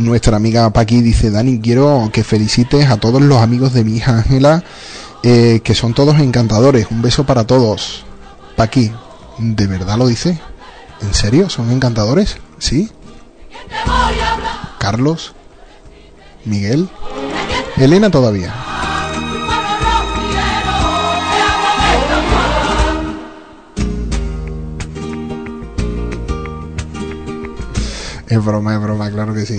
Nuestra amiga Paqui dice, Dani, quiero que felicites a todos los amigos de mi hija Ángela, eh, que son todos encantadores. Un beso para todos. Paqui, ¿de verdad lo dice? ¿En serio? ¿Son encantadores? ¿Sí? Carlos, Miguel, Elena todavía. Es broma, es broma, claro que sí.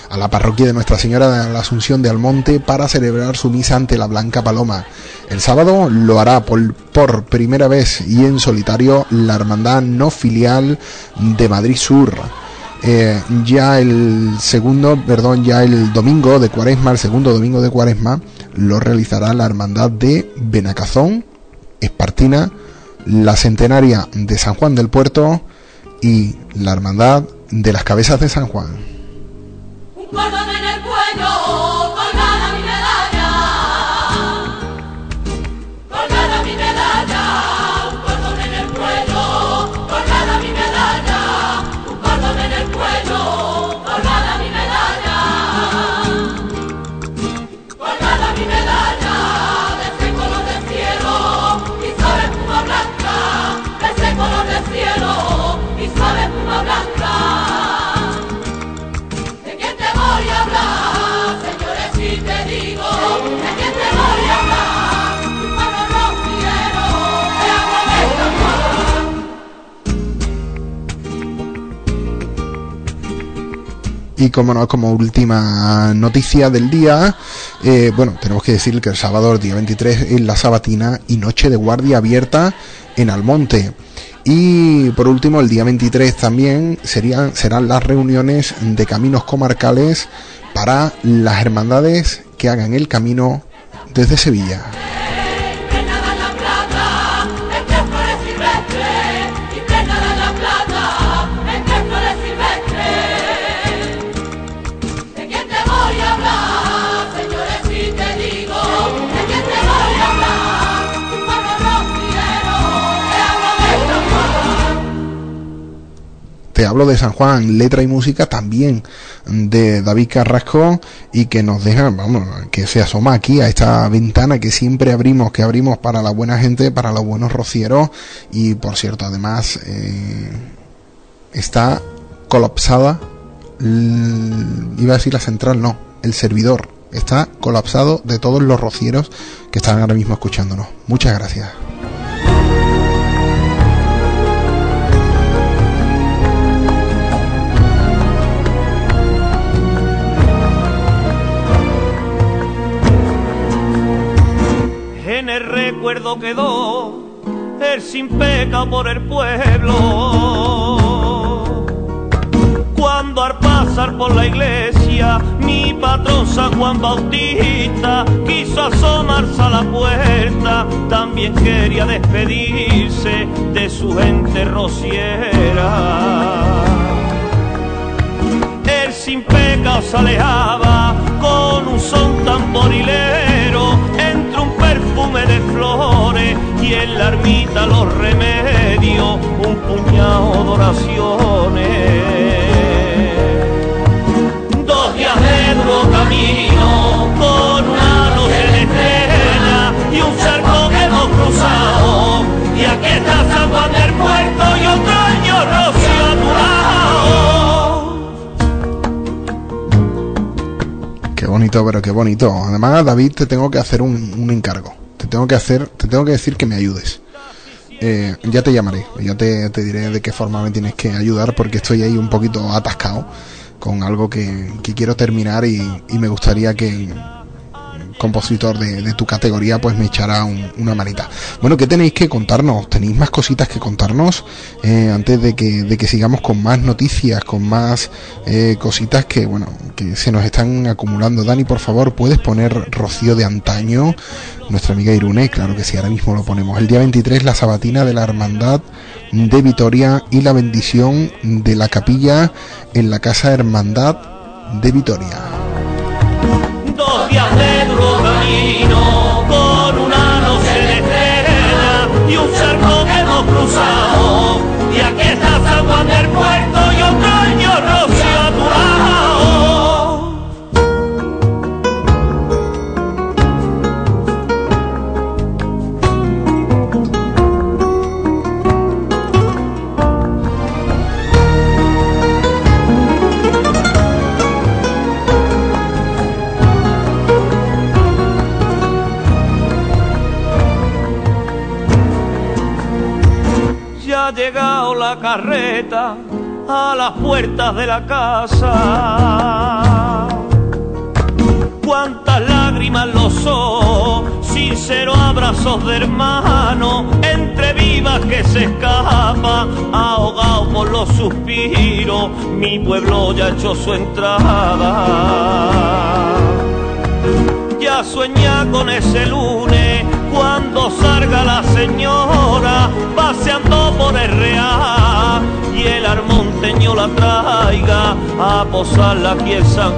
a la parroquia de Nuestra Señora de la Asunción de Almonte para celebrar su misa ante la Blanca Paloma. El sábado lo hará por, primera vez y en solitario la Hermandad No Filial de Madrid Sur. Eh, ya el segundo, perdón, ya el domingo de Cuaresma, el segundo domingo de Cuaresma, lo realizará la Hermandad de Benacazón, Espartina, la Centenaria de San Juan del Puerto y la Hermandad de las Cabezas de San Juan. Guarda Y como no, como última noticia del día, eh, bueno, tenemos que decir que el sábado, día 23, es la sabatina y noche de guardia abierta en Almonte. Y por último, el día 23 también serían, serán las reuniones de caminos comarcales para las hermandades que hagan el camino desde Sevilla. Hablo de San Juan, letra y música también de David Carrasco y que nos deja, vamos, que se asoma aquí a esta ventana que siempre abrimos, que abrimos para la buena gente, para los buenos rocieros y por cierto, además eh, está colapsada, iba a decir la central, no, el servidor está colapsado de todos los rocieros que están ahora mismo escuchándonos. Muchas gracias. Recuerdo quedó el sin peca por el pueblo. Cuando al pasar por la iglesia, mi patrón San Juan Bautista quiso asomarse a la puerta, también quería despedirse de su gente rociera. El sin peca se alejaba con un son tamborilero perfume de flores y en la ermita los remedios, un puñado de oraciones. Pero qué bonito. Además, David, te tengo que hacer un, encargo. Te tengo que hacer, te tengo que decir que me ayudes. Eh, ya te llamaré, ya te, diré de qué forma me tienes que ayudar porque estoy ahí un poquito atascado con algo que, quiero terminar y me gustaría que, compositor de, tu categoría, pues me echará una manita. Bueno, ¿qué tenéis que contarnos? ¿Tenéis más cositas que contarnos eh, antes de que, de que sigamos con más noticias, con más eh, cositas que, bueno, que se nos están acumulando? Dani, por favor, ¿puedes poner Rocío de antaño? Nuestra amiga Irune, claro que sí, ahora mismo lo ponemos. El día 23, la sabatina de la Hermandad de Vitoria y la bendición de la capilla en la Casa Hermandad de Vitoria. Cruzado. Y aquí está San Juan del a las puertas de la casa. Cuántas lágrimas los ojos, sinceros abrazos de hermano, entre vivas que se escapa, ahogado por los suspiros, mi pueblo ya echó su entrada. Ya sueña con ese lunes cuando la señora paseando por el real y el armonteño la traiga a posarla aquí en San.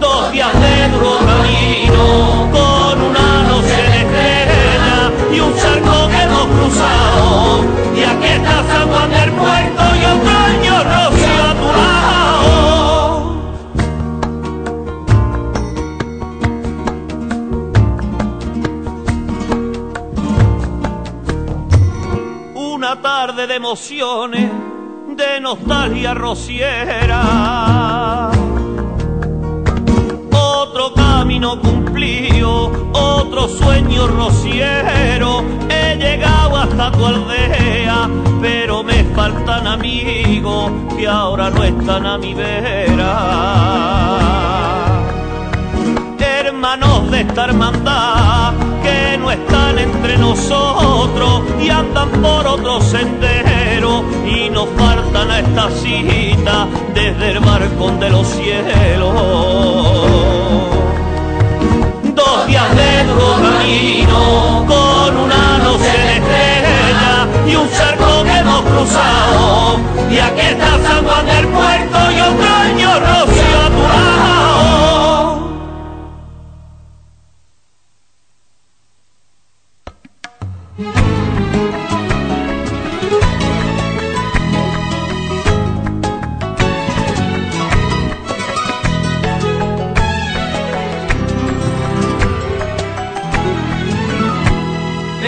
Dos días de duro camino con una noche de estrella y un charco que hemos cruzado y aquí está San Juan del Puerto y otro de emociones, de nostalgia rociera. Otro camino cumplido, otro sueño rociero. He llegado hasta tu aldea, pero me falta faltan amigos que ahora no están a mi vera. Hermanos de esta hermandad no están entre nosotros y andan por otro sendero y nos faltan a esta cita desde el barcón de los cielos. Dos días de duro camino con una noche de estrella y un cerco que hemos cruzado. Y aquí está San Juan del Me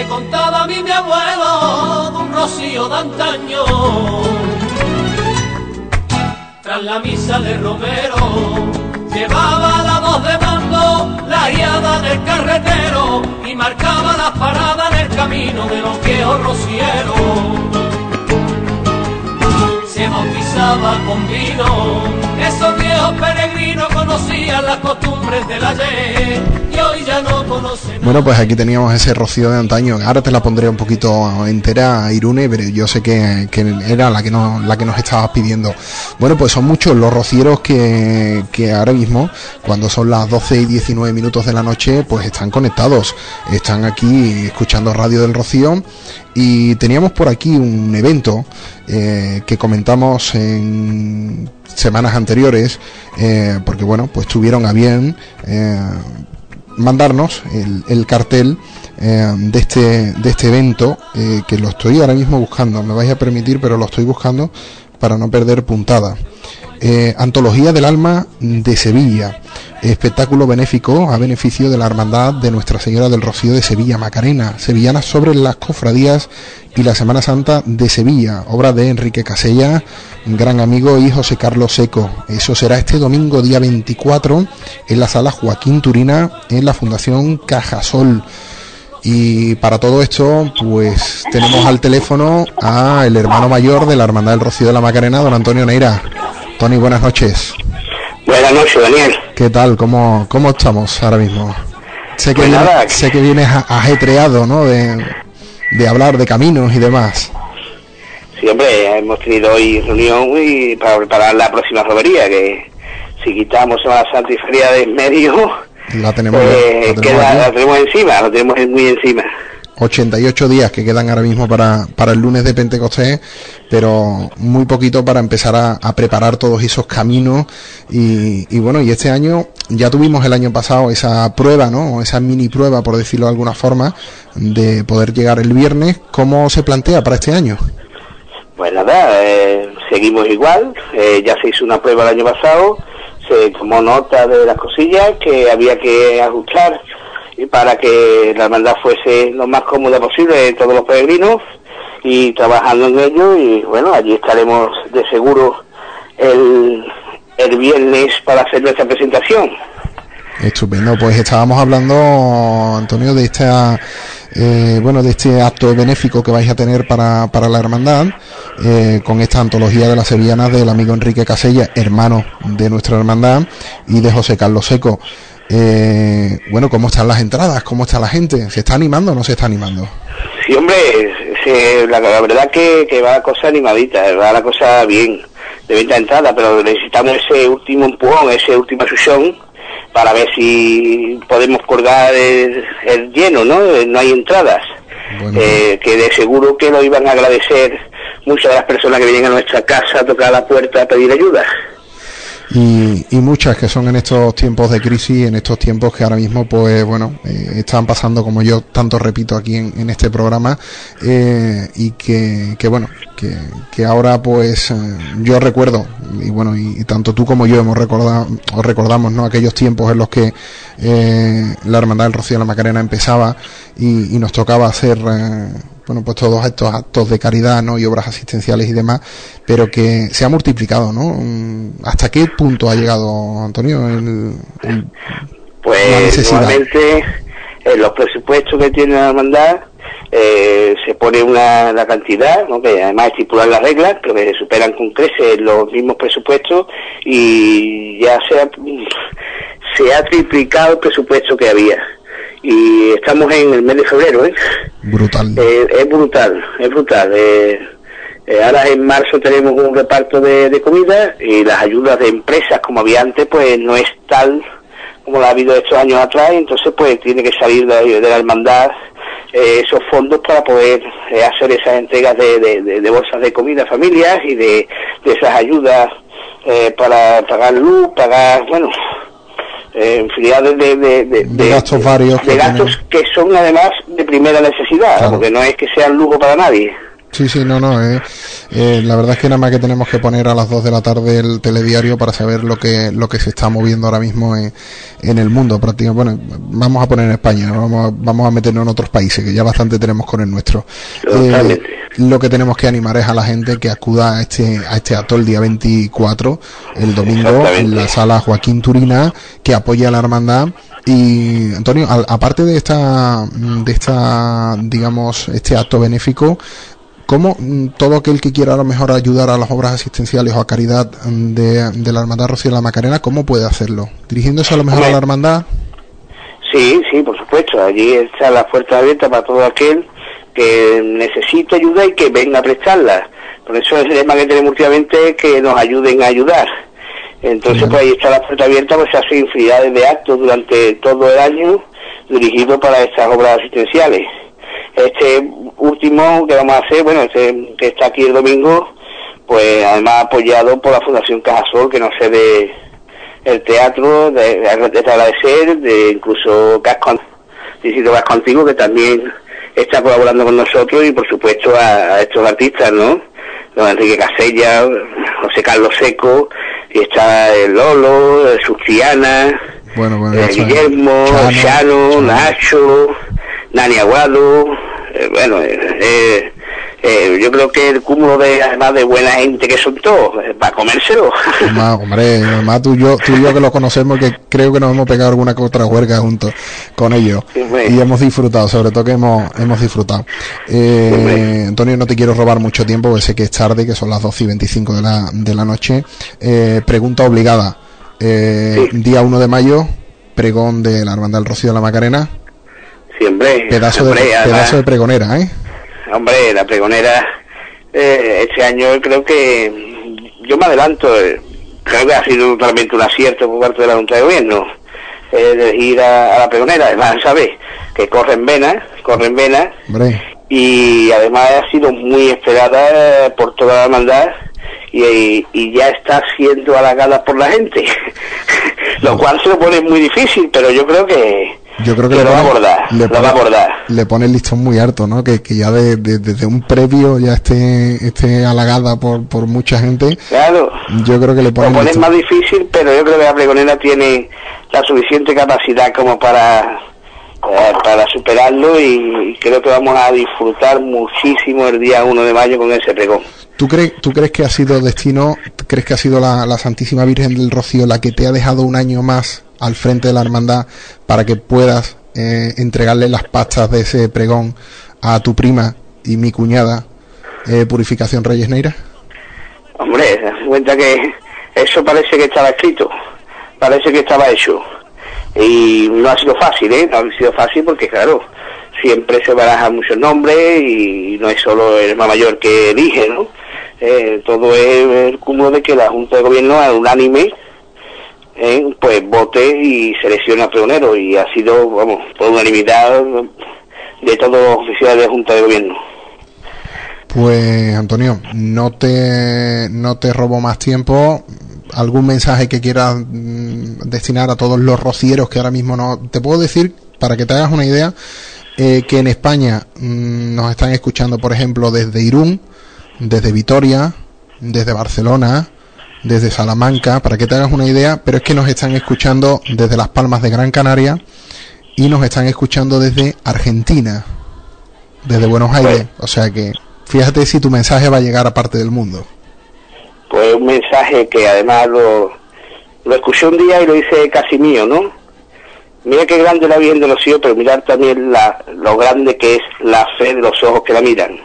contaba a mí mi abuelo de un rocío de antaño. Tras la misa de Romero, llevaba del carretero y marcaba las paradas en el camino de los viejos rocieros se bautizaba con vino. Esos viejos peregrinos conocían las costumbres del ayer y hoy ya no conocen. Bueno, pues aquí teníamos ese rocío de antaño. Ahora te la pondré un poquito entera, Irune, pero yo sé que, que era la que, no, la que nos estabas pidiendo. Bueno, pues son muchos los rocieros que, que ahora mismo, cuando son las 12 y 19 minutos de la noche, pues están conectados. Están aquí escuchando Radio del Rocío y teníamos por aquí un evento eh, que comentamos en semanas anteriores, eh, porque bueno, pues tuvieron a bien eh, mandarnos el, el cartel eh, de este de este evento eh, que lo estoy ahora mismo buscando. Me vais a permitir, pero lo estoy buscando para no perder puntada. Eh, Antología del Alma de Sevilla, espectáculo benéfico a beneficio de la Hermandad de Nuestra Señora del Rocío de Sevilla, Macarena, sevillana sobre las cofradías y la Semana Santa de Sevilla, obra de Enrique Casella, gran amigo y José Carlos Seco. Eso será este domingo día 24 en la sala Joaquín Turina en la Fundación Cajasol. Y para todo esto, pues tenemos al teléfono a el hermano mayor de la Hermandad del Rocío de la Macarena, don Antonio Neira. Tony, buenas noches. Buenas noches, Daniel. ¿Qué tal? ¿Cómo, cómo estamos ahora mismo? Sé que, Pues vienes- nada. sé que vienes a- ajetreado, ¿no? De, de hablar de caminos y demás. Siempre hemos tenido hoy reunión y para preparar la próxima romería, que si quitamos Semana Santa y Feria de medio, La tenemos, pues la tenemos queda, la tenemos encima, la tenemos muy encima. 88 días que quedan ahora mismo para, para el lunes de Pentecostés, pero muy poquito para empezar a, preparar todos esos caminos. Y, y bueno, y este año ya tuvimos el año pasado esa prueba, ¿no? Esa mini prueba, por decirlo de alguna forma, de poder llegar el viernes. ¿Cómo se plantea para este año? Pues nada, eh, seguimos igual, eh, ya se hizo una prueba el año pasado, se tomó nota de las cosillas que había que ajustar y para que la hermandad fuese lo más cómoda posible de todos los peregrinos y trabajando en ello y bueno, allí estaremos de seguro el, el viernes para hacer nuestra presentación. Estupendo, pues estábamos hablando, Antonio, de esta, eh, bueno, de este acto benéfico que vais a tener para, para la hermandad, eh, con esta antología de las sevillanas del amigo Enrique Casella, hermano de nuestra hermandad, y de José Carlos Seco. Eh, bueno, ¿cómo están las entradas? ¿Cómo está la gente? ¿Se está animando o no se está animando? Sí, hombre, se- la, la verdad que, que va la cosa animadita, va la cosa bien, de venta entrada, pero necesitamos ese último empujón, ese última succión, para ver si podemos colgar el, el lleno, ¿no? No hay entradas. Bueno. Eh, que de seguro que lo iban a agradecer muchas de las personas que vienen a nuestra casa a tocar la puerta a pedir ayuda. Y, y muchas que son en estos tiempos de crisis, en estos tiempos que ahora mismo, pues bueno, eh, están pasando, como yo tanto repito aquí en, en este programa, eh, y que, que bueno, que, que ahora pues eh, yo recuerdo, y bueno, y, tanto tú como yo hemos recordado, os recordamos, ¿no? Aquellos tiempos en los que eh, la Hermandad del Rocío de la Macarena empezaba y, y nos tocaba hacer, eh, bueno, pues todos estos actos de caridad, ¿no? Y obras asistenciales y demás, pero que se ha multiplicado, ¿no? Mm, ¿Hasta qué punto ha llegado, Antonio, el, Pues normalmente en los presupuestos que tiene la hermandad eh, se pone una, la cantidad, ¿no? que además estipulan las reglas, pero que superan con creces los mismos presupuestos y ya se ha, se ha triplicado el presupuesto que había. Y estamos en el mes de febrero, ¿eh? Brutal. Eh, es brutal, es brutal. Eh, eh, ahora en marzo tenemos un reparto de, de comida y las ayudas de empresas como había antes pues no es tal como la ha habido estos años atrás, entonces pues tiene que salir de, de la hermandad eh, esos fondos para poder eh, hacer esas entregas de, de- bolsas de comida a familias y de, de esas ayudas eh, para pagar luz, pagar, bueno, eh, infinidad de, de, de- de- gastos varios de que gastos que son además de primera necesidad, Claro. porque no es que sean lujo para nadie. Sí, sí, no, no. eh, eh, la verdad es que nada más que tenemos que poner a las 2 de la tarde el telediario para saber lo que lo que se está moviendo ahora mismo en, en el mundo. Prácticamente, bueno, vamos a poner en España, vamos, a, vamos a meternos en otros países, que ya bastante tenemos con el nuestro. Eh, lo que tenemos que animar es a la gente que acuda a este a este acto el día 24, el domingo, en la sala Joaquín Turina, que apoya a la hermandad. Y Antonio, aparte de esta, de esta, digamos, este acto benéfico, ¿Cómo mm, todo aquel que quiera a lo mejor ayudar a las obras asistenciales o a caridad mm, de, de la Hermandad Rocío de la Macarena, cómo puede hacerlo? ¿Dirigiéndose a lo mejor a la Hermandad? Sí, sí, por supuesto. Allí está la puerta abierta para todo aquel que necesite ayuda y que venga a prestarla. Por eso el lema que tenemos últimamente es que nos ayuden a ayudar. Entonces, pues ahí está la puerta abierta, pues se hacen infinidades de actos durante todo el año dirigidos para estas obras asistenciales. Este último que vamos a hacer, bueno, este que está aquí el domingo, pues además apoyado por la Fundación Cajasol, que no sé de el teatro, de, de agradecer, de incluso Casco, Distrito Antiguo, que también está colaborando con nosotros, y por supuesto a, a estos artistas, ¿no? Don Enrique Casella, José Carlos Seco, y está el Lolo, el Sustriana, Bueno, bueno, eh, Guillermo, Chano, Chano. Nacho, Nani Aguado, eh, bueno, eh, eh, yo creo que el cúmulo de, además de buena gente que son todos, eh, para comérselo. Además, [LAUGHS] hombre, además tú y, yo, tú y yo que lo conocemos, que creo que nos hemos pegado alguna otra huerga juntos con ellos. Sí. Y hemos disfrutado, sobre todo que hemos, hemos disfrutado. Eh. Antonio, no te quiero robar mucho tiempo, porque sé que es tarde, que son las 12 y 25 de la, de la noche. Eh, pregunta obligada. Eh, Sí. Día 1 de mayo, pregón de la Hermandad del Rocío de la Macarena. Siempre, Pedazo de, pedazo de pregonera, ¿eh? Hombre, la pregonera, eh, este año creo que yo me adelanto, eh, creo que ha sido totalmente un acierto por parte de la Junta de Gobierno eh, ir a, a la pregonera, además, ¿sabes? Que corre en venas, corre en venas, y además ha sido muy esperada eh, por toda la hermandad y- y ya está siendo halagada por la gente, [LAUGHS] lo cual se lo pone muy difícil, pero yo creo que, yo creo que, que le lo va a pone- abordar, le lo va a pone- abordar. le pone el listón muy alto, ¿no? Que, que ya de- de- desde un previo ya esté, esté halagada por, por mucha gente. Claro. Yo creo que le pone Lo listón. más difícil, pero yo creo que la pregonera tiene la suficiente capacidad como para eh, para superarlo y, y creo que vamos a disfrutar muchísimo el día 1 de mayo con ese pregón. ¿Tú crees, ¿Tú crees que ha sido destino, crees que ha sido la, Santísima Virgen del Rocío la que te ha dejado un año más al frente de la hermandad para que puedas eh, entregarle las pastas de ese pregón a tu prima y mi cuñada, eh, Purificación Reyes Neira? Hombre, cuenta que eso parece que estaba escrito, parece que estaba hecho. Y no ha sido fácil, ¿eh? No ha sido fácil porque, claro, siempre se barajan muchos nombres y no es solo el más mayor que elige, ¿no? Eh, todo es el cúmulo de que la Junta de Gobierno, al unánime, eh, pues vote y seleccione a pregonero. Y ha sido, vamos, por unanimidad de todos los oficiales de la Junta de Gobierno. Pues Antonio, no te, no te robo más tiempo. ¿Algún mensaje que quieras mm, destinar a todos los rocieros que ahora mismo no... Te puedo decir, para que te hagas una idea, eh, que en España mm, nos están escuchando, por ejemplo, desde Irún, desde Vitoria, desde Barcelona, desde Salamanca, para que te hagas una idea, pero es que nos están escuchando desde Las Palmas de Gran Canaria y nos están escuchando desde Argentina, desde Buenos Aires. O sea que fíjate si tu mensaje va a llegar a parte del mundo. pues un mensaje que además lo, lo escuché un día y lo hice casi mío, ¿no? Mira qué grande la Virgen de los Cielos, pero mirar también la, lo grande que es la fe de los ojos que la miran.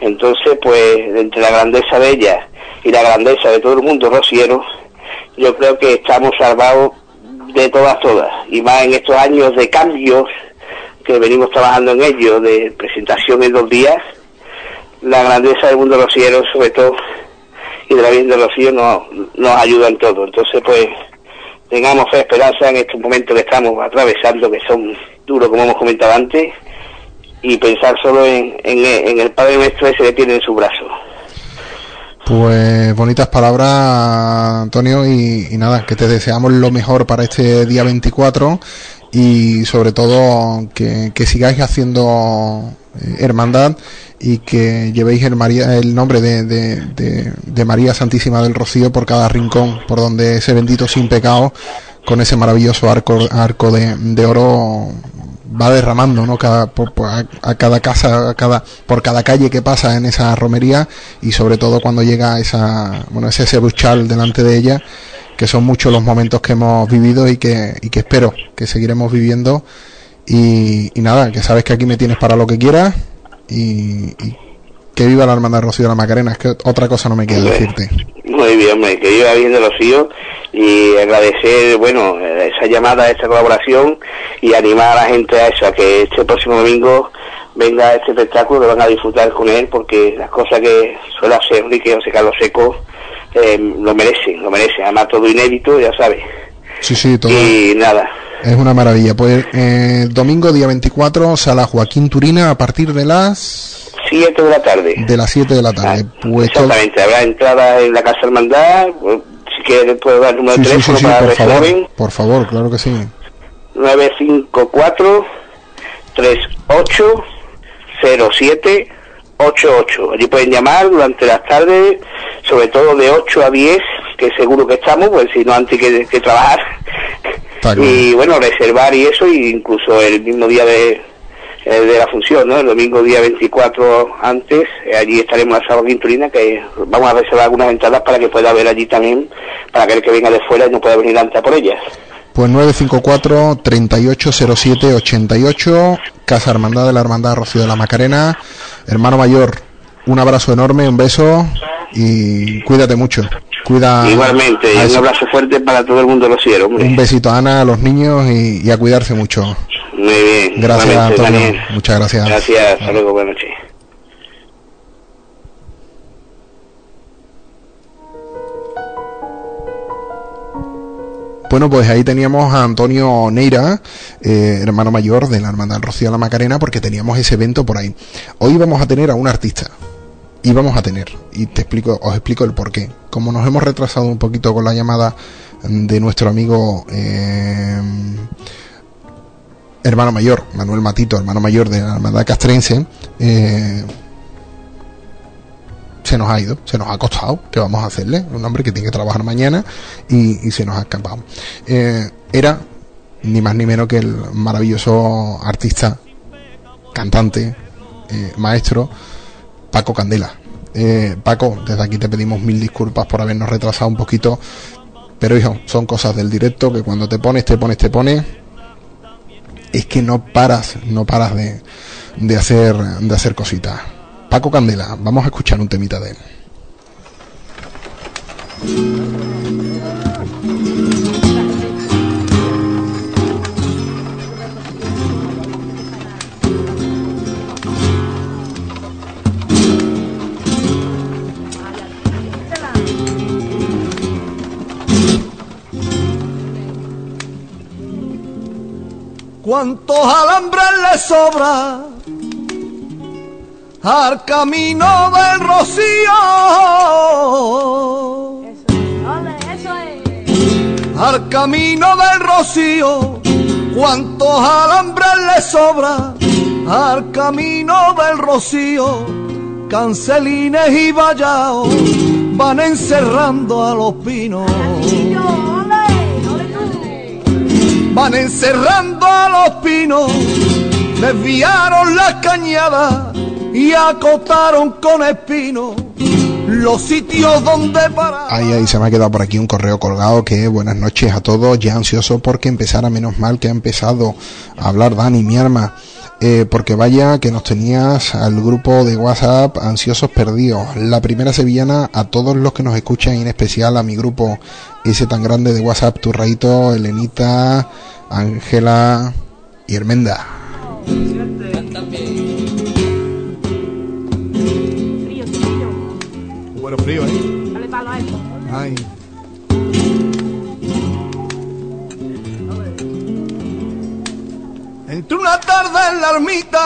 Entonces, pues, entre la grandeza de ella y la grandeza de todo el mundo rociero, yo creo que estamos salvados de todas, todas. Y más en estos años de cambios que venimos trabajando en ello, de presentación en dos días, la grandeza del mundo rociero, sobre todo, y de la Virgen de Cielos, nos, nos ayuda en todo. Entonces, pues, tengamos fe, esperanza en estos momentos que estamos atravesando, que son duros, como hemos comentado antes, y pensar solo en, en, el Padre Nuestro ese que tiene en su brazo. Pues bonitas palabras, Antonio, y, nada, que te deseamos lo mejor para este día 24 y sobre todo que, que sigáis haciendo eh, hermandad y que llevéis el, María, el nombre de, de, de, María Santísima del Rocío por cada rincón, por donde ese bendito sin pecado, con ese maravilloso arco, arco de, oro va derramando ¿no? cada, a, cada casa, a cada, por cada calle que pasa en esa romería y sobre todo cuando llega esa, bueno, ese, buchal delante de ella, que son muchos los momentos que hemos vivido y que, y que espero que seguiremos viviendo. Y, y nada, que sabes que aquí me tienes para lo que quieras y, que viva la hermandad Rocío de la Macarena, es que otra cosa no me quiero decirte. Muy bien, que viva bien de Rocío y agradecer, bueno, esa llamada, esa colaboración y animar a la gente a eso, a que este próximo domingo venga este espectáculo, que van a disfrutar con él, porque las cosas que suele hacer Enrique José Carlos Seco eh, lo merecen, lo merecen, además todo inédito, ya sabes. Sí, sí, todo. Y nada, es una maravilla. Pues eh, domingo día 24, sala Joaquín Turina a partir de las 7 de la tarde. De las 7 de la tarde. Ah, pues exactamente, habrá entrada en la Casa Hermandad. Pues, si quieres, puedo dar el número de teléfono para por favor, por favor, claro que sí. 954 38 07 88. Allí pueden llamar durante las tardes, sobre todo de 8 a 10, que seguro que estamos, pues si no antes que, que trabajar y bueno, reservar y eso, y incluso el mismo día de, eh, de la función, ¿no? El domingo día 24 antes, eh, allí estaremos en la sala que vamos a reservar algunas entradas para que pueda ver allí también, para que el que venga de fuera no pueda venir antes por ellas. Pues 954 3807 88 Casa Hermandad de la Hermandad Rocío de la Macarena. Hermano mayor, un abrazo enorme, un beso y cuídate mucho. Cuida Igualmente, y un abrazo fuerte para todo el mundo, lo cielo. Un besito a Ana, a los niños y, a cuidarse mucho. Muy bien. Gracias, Antonio. Muchas gracias. Gracias, hasta luego, buenas noches. Bueno, pues ahí teníamos a Antonio Neira, eh, hermano mayor de la Hermandad Rocío de la Macarena, porque teníamos ese evento por ahí. Hoy vamos a tener a un artista, y vamos a tener. Y te explico, os explico el por qué. Como nos hemos retrasado un poquito con la llamada de nuestro amigo eh, hermano mayor, Manuel Matito, hermano mayor de la Hermandad Castrense, eh, se nos ha ido, se nos ha costado, ¿qué vamos a hacerle? Un hombre que tiene que trabajar mañana y, se nos ha escapado. Eh, era ni más ni menos que el maravilloso artista, cantante, maestro, Paco Candela. Eh, Paco, desde aquí te pedimos mil disculpas por habernos retrasado un poquito, pero hijo, son cosas del directo que cuando te pones, te pones, te pones, es que no paras, no paras de, de hacer, de hacer cositas. Paco Candela, vamos a escuchar un temita de él. Cuántos alambres le sobra al camino del rocío. Al camino del rocío, cuántos alambres le sobra al camino del rocío. Cancelines y vallaos van encerrando a los pinos van encerrando a los pinos, desviaron las cañadas y acotaron con espinos los sitios donde para. Ahí, ahí se me ha quedado por aquí un correo colgado que buenas noches a todos, ya ansioso porque empezara, menos mal que ha empezado a hablar Dani, mi arma. Eh, porque vaya que nos tenías al grupo de WhatsApp ansiosos perdidos. La primera sevillana a todos los que nos escuchan en especial a mi grupo ese tan grande de WhatsApp, Turraito, Elenita, Ángela y Hermenda. Bueno, frío, ¿eh? Dale palo a esto. Ay. Entre una tarde en la ermita.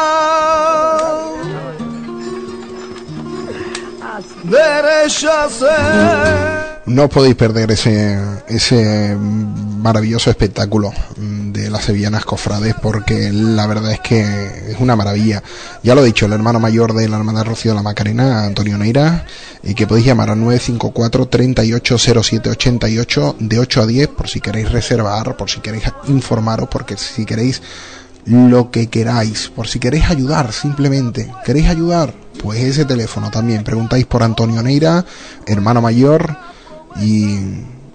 Derecha se. No os podéis perder ese, ese maravilloso espectáculo de las sevillanas cofrades porque la verdad es que es una maravilla. Ya lo he dicho, el hermano mayor de la hermana Rocío de la Macarena, Antonio Neira, y que podéis llamar al 954 380788 de 8 a 10 por si queréis reservar, por si queréis informaros, porque si queréis lo que queráis, por si queréis ayudar simplemente, queréis ayudar, pues ese teléfono también, preguntáis por Antonio Neira, hermano mayor, y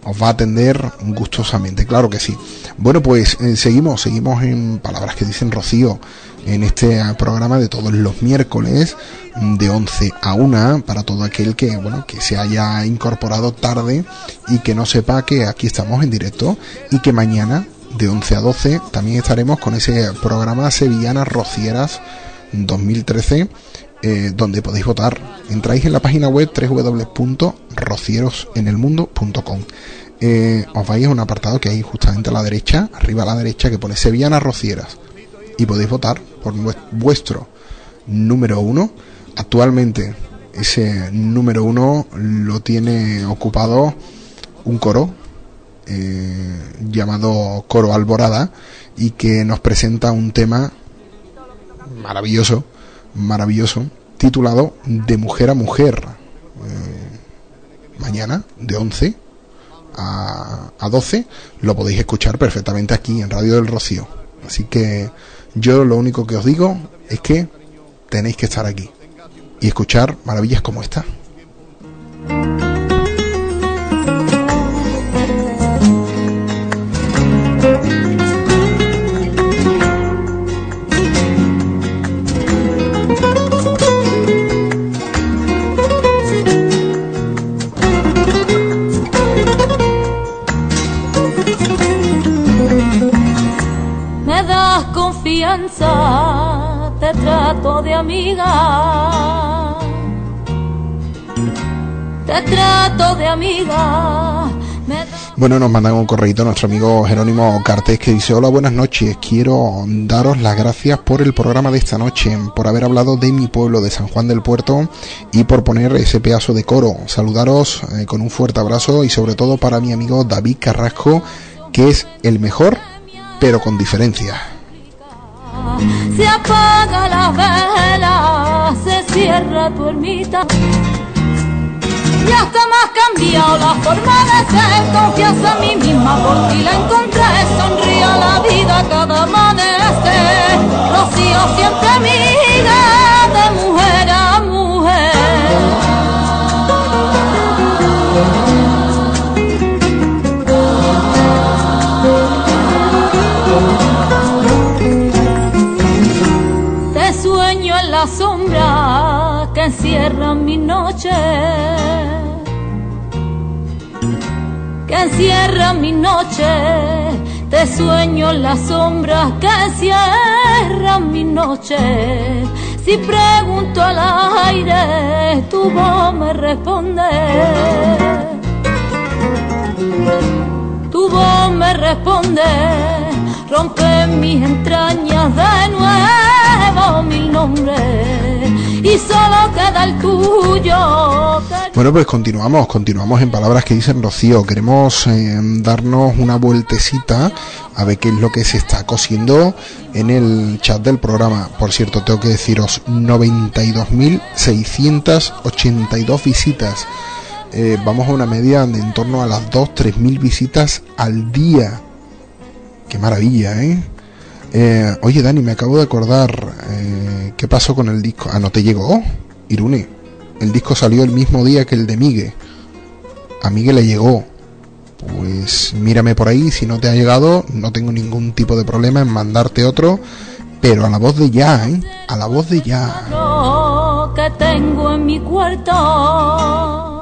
os va a atender gustosamente, claro que sí. Bueno, pues eh, seguimos, seguimos en palabras que dicen Rocío en este programa de todos los miércoles de 11 a 1 para todo aquel que, bueno, que se haya incorporado tarde y que no sepa que aquí estamos en directo y que mañana de 11 a 12 también estaremos con ese programa Sevillanas Rocieras 2013 eh, donde podéis votar. Entráis en la página web www.rocierosenelmundo.com. Eh, os vais a un apartado que hay justamente a la derecha, arriba a la derecha, que pone Sevillanas Rocieras. Y podéis votar por vuestro número uno. Actualmente ese número uno lo tiene ocupado un coro eh, llamado Coro Alborada y que nos presenta un tema maravilloso maravilloso titulado De mujer a mujer. Eh, mañana, de 11 a, a 12, lo podéis escuchar perfectamente aquí en Radio del Rocío. Así que yo lo único que os digo es que tenéis que estar aquí y escuchar maravillas como esta. Trato de amiga. Te trato de amiga. Bueno, nos mandan un correíto nuestro amigo Jerónimo Cartés que dice, hola, buenas noches, quiero daros las gracias por el programa de esta noche, por haber hablado de mi pueblo de San Juan del Puerto y por poner ese pedazo de coro. Saludaros eh, con un fuerte abrazo y sobre todo para mi amigo David Carrasco, que es el mejor, pero con diferencia. Se apaga la vela, se cierra tu ermita. Ya está más cambiado la forma de ser, confianza en mí misma, por ti la encontré, sonríe a la vida cada amanecer. Rocío de mujer sombra que encierra mi noche. Que encierra mi noche. Te sueño en la sombra que encierra mi noche. Si pregunto al aire, tu voz me responde. Tu voz me responde, rompe mis entrañas de nuevo mil nombres y solo queda el tuyo. Bueno, pues continuamos, continuamos en palabras que dicen Rocío. Queremos eh, darnos una vueltecita a ver qué es lo que se está cosiendo en el chat del programa. Por cierto, tengo que deciros 92.682 visitas. Eh, vamos a una media de en torno a las 2-3 mil visitas al día. Qué maravilla, ¿eh? Eh, Oye, Dani, me acabo de acordar. eh, ¿Qué pasó con el disco? Ah, ¿no te llegó? Irune. el disco salió el mismo día que el de Migue. A Migue le llegó. Pues mírame por ahí, si no te ha llegado, no tengo ningún tipo de problema en mandarte otro, pero a la voz de ya, ¿eh? A la voz de ya. que tengo en mi cuarto.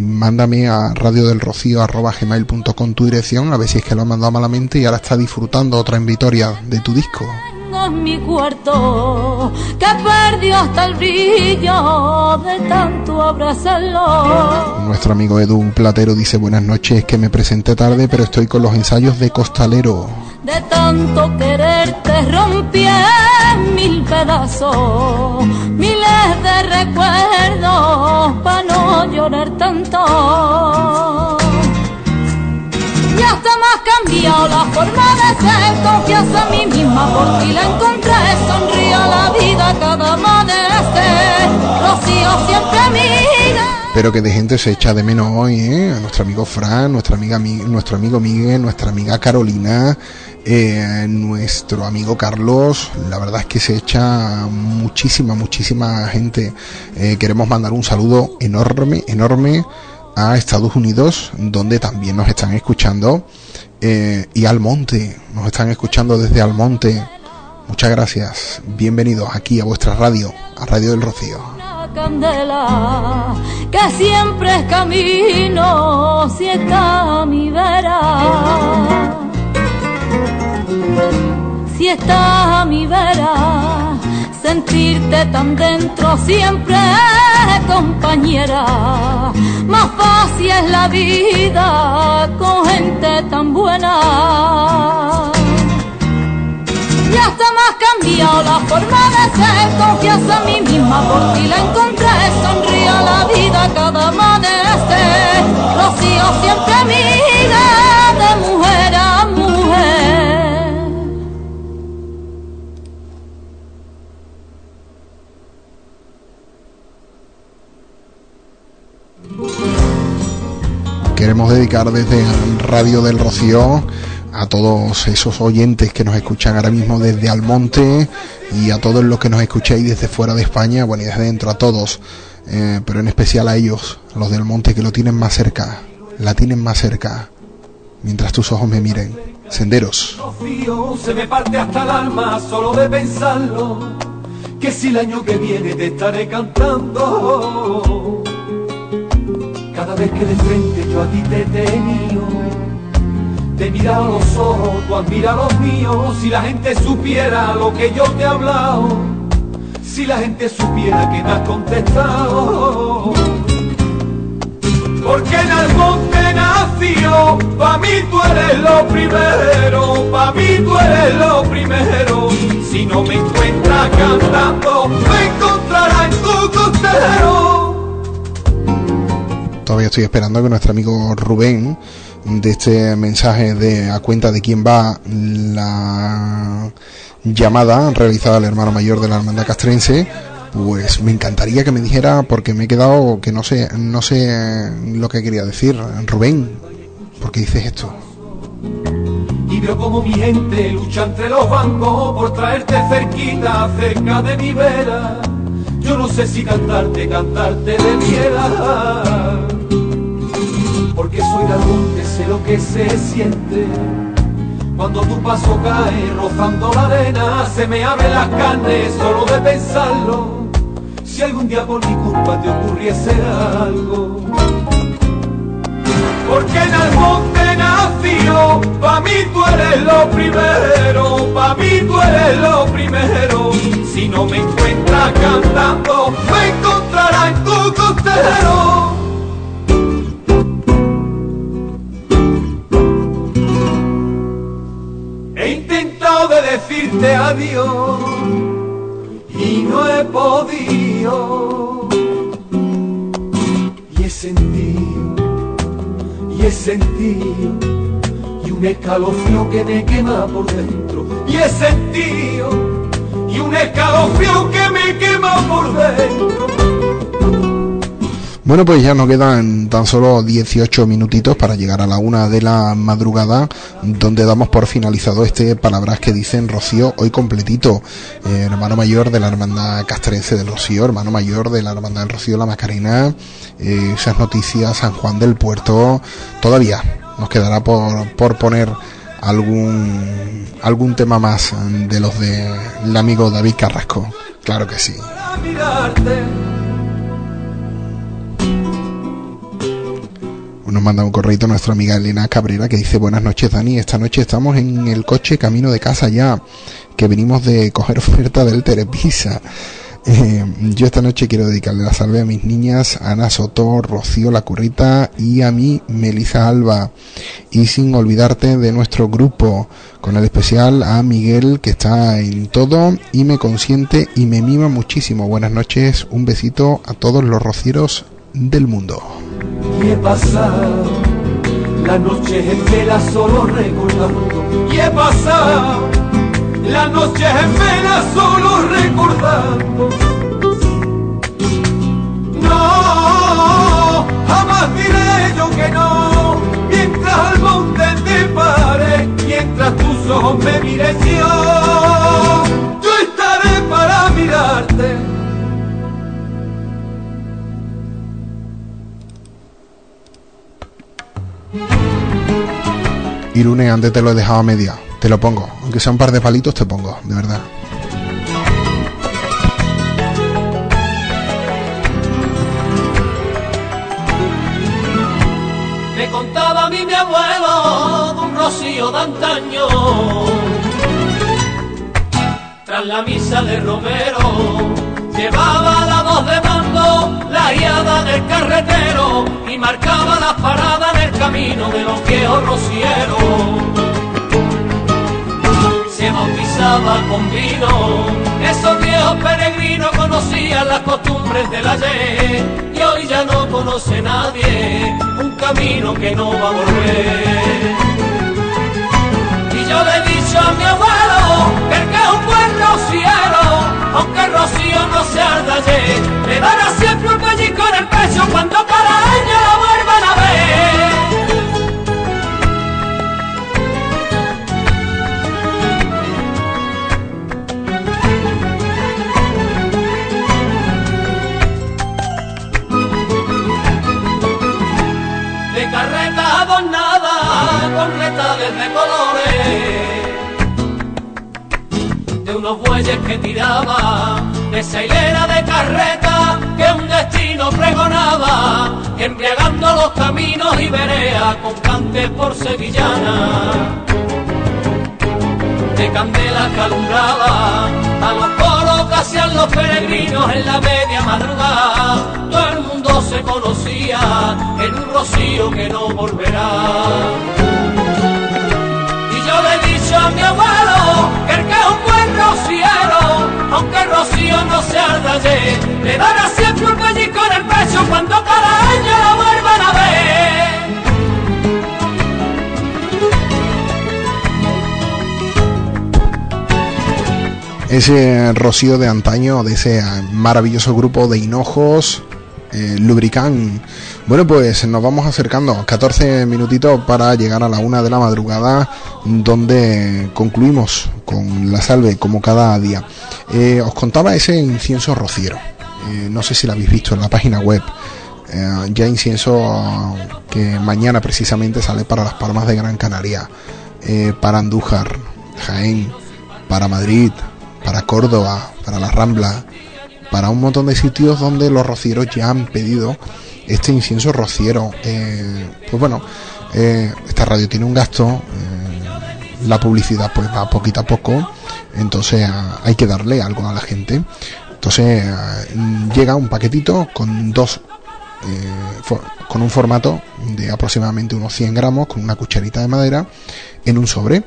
Mándame a radiodelrocío.gmail.com tu dirección, a ver si es que lo ha mandado malamente y ahora está disfrutando otra en Vitoria de tu disco Tengo en mi cuarto que perdió hasta el brillo de tanto abrazarlo. Nuestro amigo Edu Platero dice buenas noches, que me presenté tarde, pero estoy con los ensayos de Costalero. De tanto quererte rompí mil pedazos, miles de recuerdos para no llorar tanto. Ya está más cambiado la forma de ser, confianza en mí misma, por ti la encontré, sonrío a la vida cada amanecer, Rocío siempre amiga. Pero que de gente se echa de menos hoy, ¿eh? A nuestro amigo Fran, nuestra amiga, Mi- nuestro amigo Miguel, nuestra amiga Carolina, eh, nuestro amigo Carlos. La verdad es que se echa muchísima, muchísima gente. Eh, queremos mandar un saludo enorme, enorme a Estados Unidos, donde también nos están escuchando. eh, y al monte, nos están escuchando desde Almonte. Muchas gracias. Bienvenidos aquí a vuestra radio, a Radio del Rocío. Candela que siempre es camino si está a mi vera. Si está a mi vera sentirte tan dentro siempre compañera. Más fácil es la vida con gente tan buena ya está más cambiado la forma de ser, confianza en mí misma, por ti la encontré, sonrío a la vida cada amanecer, Rocío siempre amiga de mujer a mujer. Queremos dedicar desde Radio del Rocío a todos esos oyentes que nos escuchan ahora mismo desde Almonte y a todos los que nos escucháis desde fuera de España, bueno, y desde dentro a todos, eh, pero en especial a ellos, los del monte que lo tienen más cerca, la tienen más cerca, mientras tus ojos me miren. Senderos. Que si el año que viene te estaré cantando. Cada vez que de frente yo a ti te te he mirado a los ojos, tú has los míos. Si la gente supiera lo que yo te he hablado, si la gente supiera que me has contestado. Porque en Almonte nació, pa' mí tú eres lo primero, pa' mí tú eres lo primero. Si no me encuentras cantando, me encontrarás en tu costero. Todavía estoy esperando que nuestro amigo Rubén de este mensaje de a cuenta de quién va la llamada realizada al hermano mayor de la hermandad castrense pues me encantaría que me dijera porque me he quedado que no sé no sé lo que quería decir Rubén ¿por qué dices esto? Y veo como mi gente lucha entre los bancos por traerte cerquita, cerca de mi vera. Yo no sé si cantarte, cantarte debiera. Porque soy de monte, sé lo que se siente. Cuando tu paso cae rozando la arena, se me abren las carnes solo de pensarlo. Si algún día por mi culpa te ocurriese algo. Porque en el monte nació, pa' mí tú eres lo primero, pa' mí tú eres lo primero. Si no me encuentras cantando, me encontrarás en tu costero. He intentado de decirte adiós y no he podido. Y he sentido, y he sentido, y un escalofrío que me quema por dentro. Y he sentido, y un escalofrío que me quema por dentro. Bueno, pues ya nos quedan tan solo 18 minutitos para llegar a la una de la madrugada, donde damos por finalizado este Palabras que dicen Rocío, hoy completito, eh, hermano mayor de la hermandad castrense del Rocío, hermano mayor de la hermandad del Rocío La Macarena, eh, esas noticias, San Juan del Puerto, todavía nos quedará por, por poner algún algún tema más de los del amigo David Carrasco, claro que sí. Nos manda un correo nuestra amiga Elena Cabrera que dice buenas noches Dani, esta noche estamos en el coche camino de casa ya, que venimos de coger [LAUGHS] oferta del Terepisa. Eh, yo esta noche quiero dedicarle la salve a mis niñas Ana Soto, Rocío La Currita y a mí Melisa Alba. Y sin olvidarte de nuestro grupo, con el especial a Miguel que está en todo y me consiente y me mima muchísimo. Buenas noches, un besito a todos los rocieros del mundo. He pasado la noche en vela solo recordando. Y he pasado la noche en vela solo recordando. No, jamás diré yo que no. Mientras al monte te pare, mientras tus ojos me miren yo, yo estaré para mirarte. Y lunes antes te lo he dejado a media. Te lo pongo. Aunque sea un par de palitos, te pongo, de verdad. Me contaba a mí mi abuelo de un rocío de antaño. Tras la misa de Romero, llevaba la voz de del carretero y marcaba las paradas en el camino de los viejos rocieros. Se bautizaba con vino, esos viejos peregrinos conocían las costumbres del ayer y hoy ya no conoce nadie un camino que no va a volver. Y yo le he dicho a mi abuelo que el que es un buen rociero, aunque rocío no se arda ayer, le dará siempre un pellizco en el pecho cuando cada unos bueyes que tiraban, de esa hilera de carreta que un destino pregonaba, embriagando los caminos y veredas con cantes por sevillana de candela que alumbraba a los coros que hacían los peregrinos en la media madrugada. Todo el mundo se conocía en un rocío que no volverá. Y yo le he dicho a mi abuelo que el que es un buen rociero, aunque el rocío no se arda ayer, le dará siempre un pellizco en el pecho cuando cada año lo vuelvan a ver. ese rocío de antaño, de ese maravilloso grupo de hinojos, eh, Lubricán. Bueno, pues nos vamos acercando, 14 minutitos para llegar a la una de la madrugada, donde concluimos con la salve, como cada día. Eh, os contaba ese incienso rociero, eh, no sé si lo habéis visto en la página web. Eh, ya incienso que mañana precisamente sale para las Palmas de Gran Canaria, para Andújar, Jaén, para Madrid, para Córdoba, para la Rambla, para un montón de sitios donde los rocieros ya han pedido este incienso rociero. Eh, pues bueno, eh, esta radio tiene un gasto, eh, la publicidad pues va poquito a poco, entonces ah, hay que darle algo a la gente. Entonces ah, llega un paquetito con dos, con un formato de aproximadamente unos 100 gramos, con una cucharita de madera en un sobre.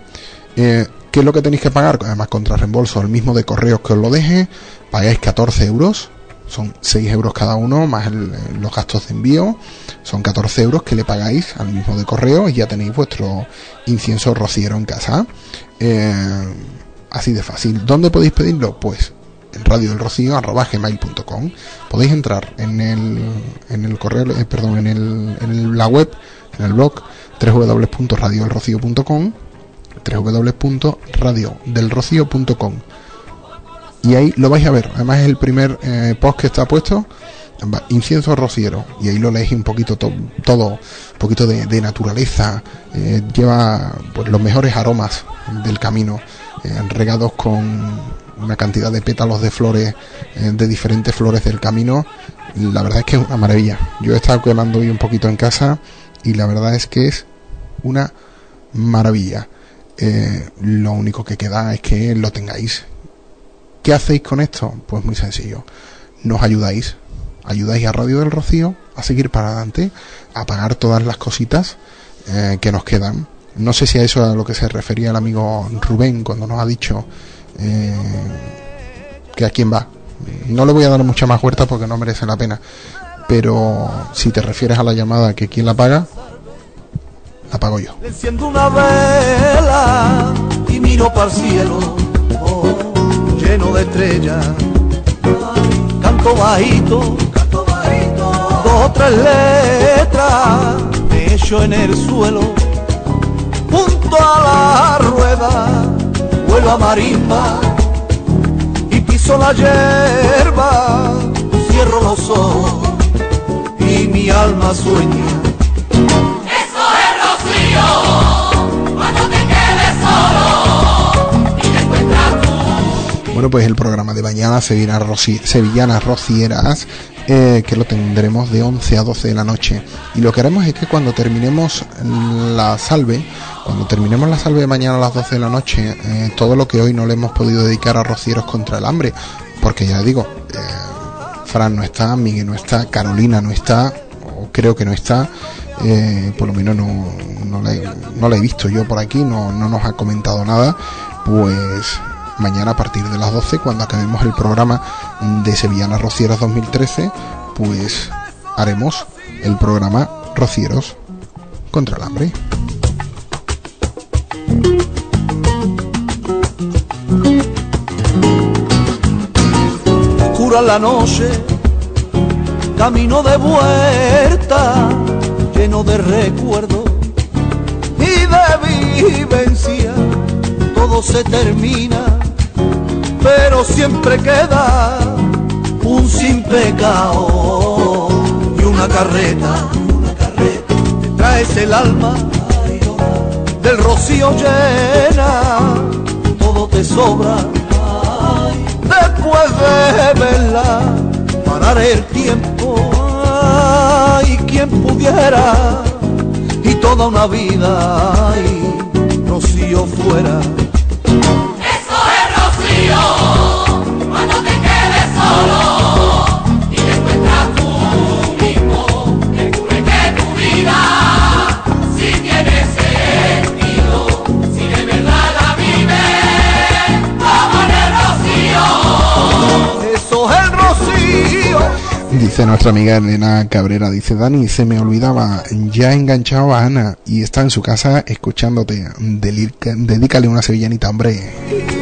¿Qué es lo que tenéis que pagar? Además, contra reembolso, el mismo de correos que os lo deje, pagáis 14 euros, son 6 euros cada uno, más el- los gastos de envío, son 14 euros que le pagáis al mismo de correo y ya tenéis vuestro incienso rociero en casa. Eh, así de fácil. ¿Dónde podéis pedirlo? Pues radio del rocío arroba gmail.com podéis entrar en el en el correo eh, perdón en el en la web en el blog www.radiodelrocío.com www.radiodelrocío.com y ahí lo vais a ver. Además es el primer eh, post que está puesto. Incienso rociero. Y ahí lo leéis un poquito todo. Un poquito de, naturaleza. Eh, lleva pues, los mejores aromas del camino. Eh, regados con una cantidad de pétalos de flores de diferentes flores del camino. La verdad es que es una maravilla. Yo he estado quemando hoy un poquito en casa y la verdad es que es una maravilla. Lo único que queda es que lo tengáis ¿qué hacéis con esto? pues muy sencillo nos ayudáis ayudáis a Radio del Rocío a seguir para adelante, a pagar todas las cositas eh, que nos quedan. No sé si a eso es a lo que se refería el amigo Rubén cuando nos ha dicho eh, que a quién va. No le voy a dar mucha más huerta porque no merece la pena. Pero si te refieres a la llamada que quién la paga, la pago yo. Enciendo una lleno de estrellas. Canto bajito otra letra me echo en el suelo, junto a la rueda, vuelo a marimba y piso la hierba, cierro los ojos y mi alma sueña. Eso es Bueno, pues el programa de mañana, Sevillanas Rocieras, eh, que lo tendremos de 11 a 12 de la noche. Y lo que haremos es que cuando terminemos la salve, cuando terminemos la salve de mañana a las 12 de la noche, eh, todo lo que hoy no le hemos podido dedicar a Rocieros contra el hambre, porque ya digo, eh, Fran no está, Miguel no está, Carolina no está, o creo que no está, por lo menos no, no, la he, no la he visto yo por aquí, no, no nos ha comentado nada, pues mañana a partir de las 12, cuando acabemos el programa de Sevillanas Rocieras 2013, pues haremos el programa Rocieros contra el hambre. Oscura la noche, camino de vuelta, lleno de recuerdos y de vivencia, todo se termina pero siempre queda un simple caos y una carreta, una carreta. Te traes el alma del rocío llena, todo te sobra. Después de verla, parar el tiempo, y quien pudiera, y toda una vida, y rocío fuera Dice nuestra amiga Elena Cabrera, dice Dani, se me olvidaba, ya he enganchado a Ana y está en su casa escuchándote. Dedícale una sevillanita, hombre.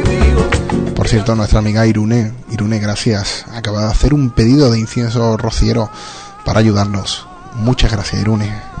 Por cierto, nuestra amiga Irune, Irune, gracias. Acaba de hacer un pedido de incienso rociero para ayudarnos. Muchas gracias, Irune.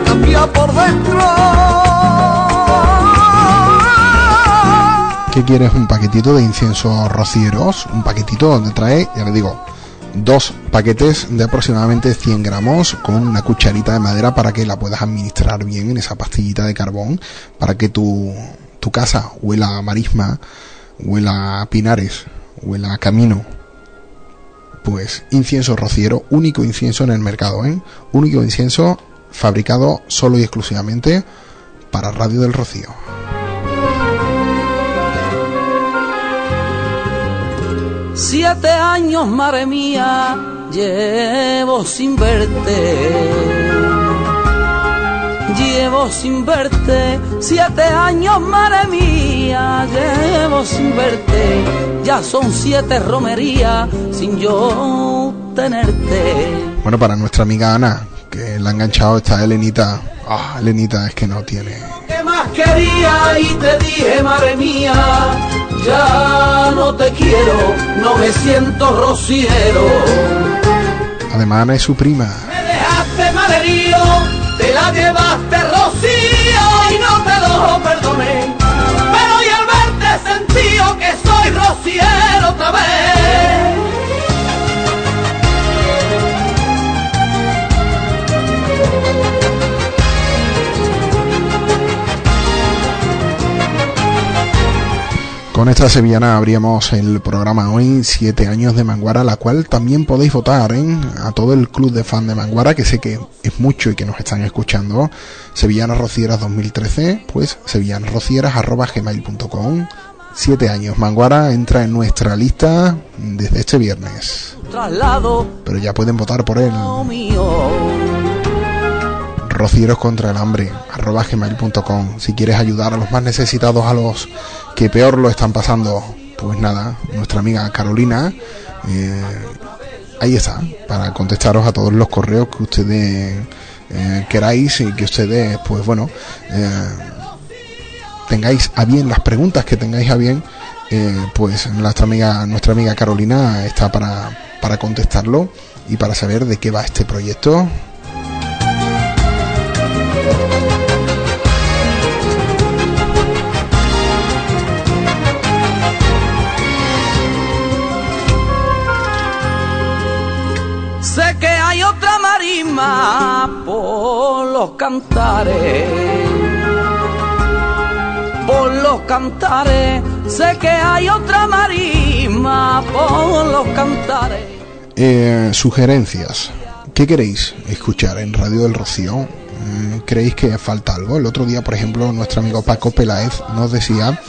Cambiado por dentro. ¿Qué quieres? ¿Un paquetito de incienso rocieros? Un paquetito donde trae, ya le digo, dos paquetes de aproximadamente 100 gramos con una cucharita de madera para que la puedas administrar bien en esa pastillita de carbón para que tu tu casa huela a marisma, huela a pinares, huela a camino, pues incienso rociero, único incienso en el mercado, ¿eh? Único incienso fabricado solo y exclusivamente para Radio del Rocío. Siete años, madre mía, llevo sin verte. Llevo sin verte, siete años, madre mía, llevo sin verte. Ya son siete romerías sin yo tenerte. Bueno, para nuestra amiga Ana, que la ha enganchado esta Elenita. Ah, Elenita es que no tiene. ¿Qué más quería? Y te dije, madre mía, ya no te quiero, no me siento rociero. Además, Ana es su prima. Me dejaste malherido, te la llevaste rocío y no te lo perdoné. Pero hoy al verte sentido que soy rociero otra vez. Con esta sevillana abríamos el programa hoy, siete años de Manguara, la cual también podéis votar ¿eh? a todo el club de fan de Manguara, que sé que es mucho y que nos están escuchando. Sevillanas Rocieras 2013, pues sevillanasrocieras.gmail.com Siete años. Manguara entra en nuestra lista desde este viernes. Traslado Pero ya pueden votar por él. mío. Rocieros contra el hambre, arroba gmail.com. Si quieres ayudar a los más necesitados, a los que peor lo están pasando, pues nada, nuestra amiga Carolina, eh, ahí está, para contestaros a todos los correos que ustedes eh, queráis y que ustedes, pues bueno, eh, tengáis a bien las preguntas que tengáis a bien, pues nuestra amiga, nuestra amiga Carolina está para, para contestarlo y para saber de qué va este proyecto. Por los cantares. Por los cantares. Sé que hay otra marisma por los cantares. Eh, sugerencias. ¿Qué queréis escuchar en Radio del Rocío? Eh, ¿Creéis que falta algo? El otro día, por ejemplo, nuestro amigo Paco Peláez nos decía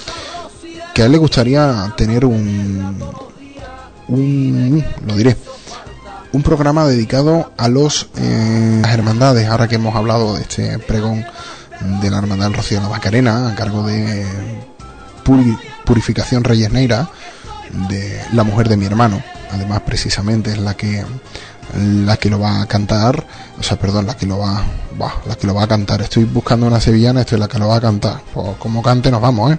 que a él le gustaría tener un, un lo diré, un programa dedicado a los eh, las hermandades. Ahora que hemos hablado de este pregón de la hermandad del Rocío de la Macarena a cargo de Puri- Purificación Reyes Neira de la mujer de mi hermano. Además, precisamente es la que la que lo va a cantar, o sea, perdón, la que lo va, buah, la que lo va a cantar. Estoy buscando una sevillana, esto es la que lo va a cantar. Pues como cante nos vamos, ¿eh?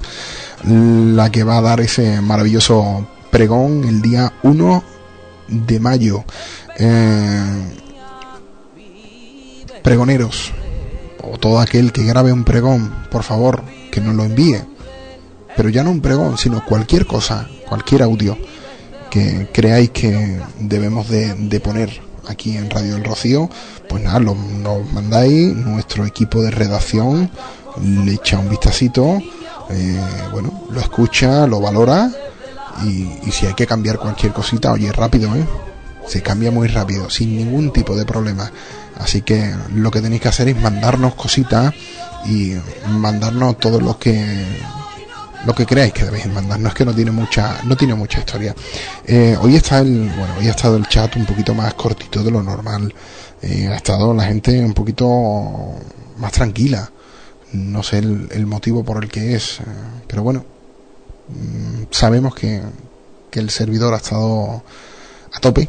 La que va a dar ese maravilloso pregón el día 1 de mayo. Eh, pregoneros o todo aquel que grabe un pregón, por favor, que nos lo envíe. Pero ya no un pregón, sino cualquier cosa, cualquier audio que creáis que debemos de, poner aquí en Radio El Rocío, pues nada, lo, mandáis, nuestro equipo de redacción le echa un vistacito, eh, bueno, lo escucha, lo valora y, y si hay que cambiar cualquier cosita, oye, rápido, ¿eh? Se cambia muy rápido, sin ningún tipo de problema. Así que lo que tenéis que hacer es mandarnos cositas y mandarnos todo lo que lo que creáis que debéis mandarnos es que no tiene mucha no tiene mucha historia. Eh, hoy está el bueno hoy ha estado el chat un poquito más cortito de lo normal. Eh, ha estado la gente un poquito más tranquila. No sé el, el motivo por el que es eh, pero bueno mm, sabemos que, que el servidor ha estado a tope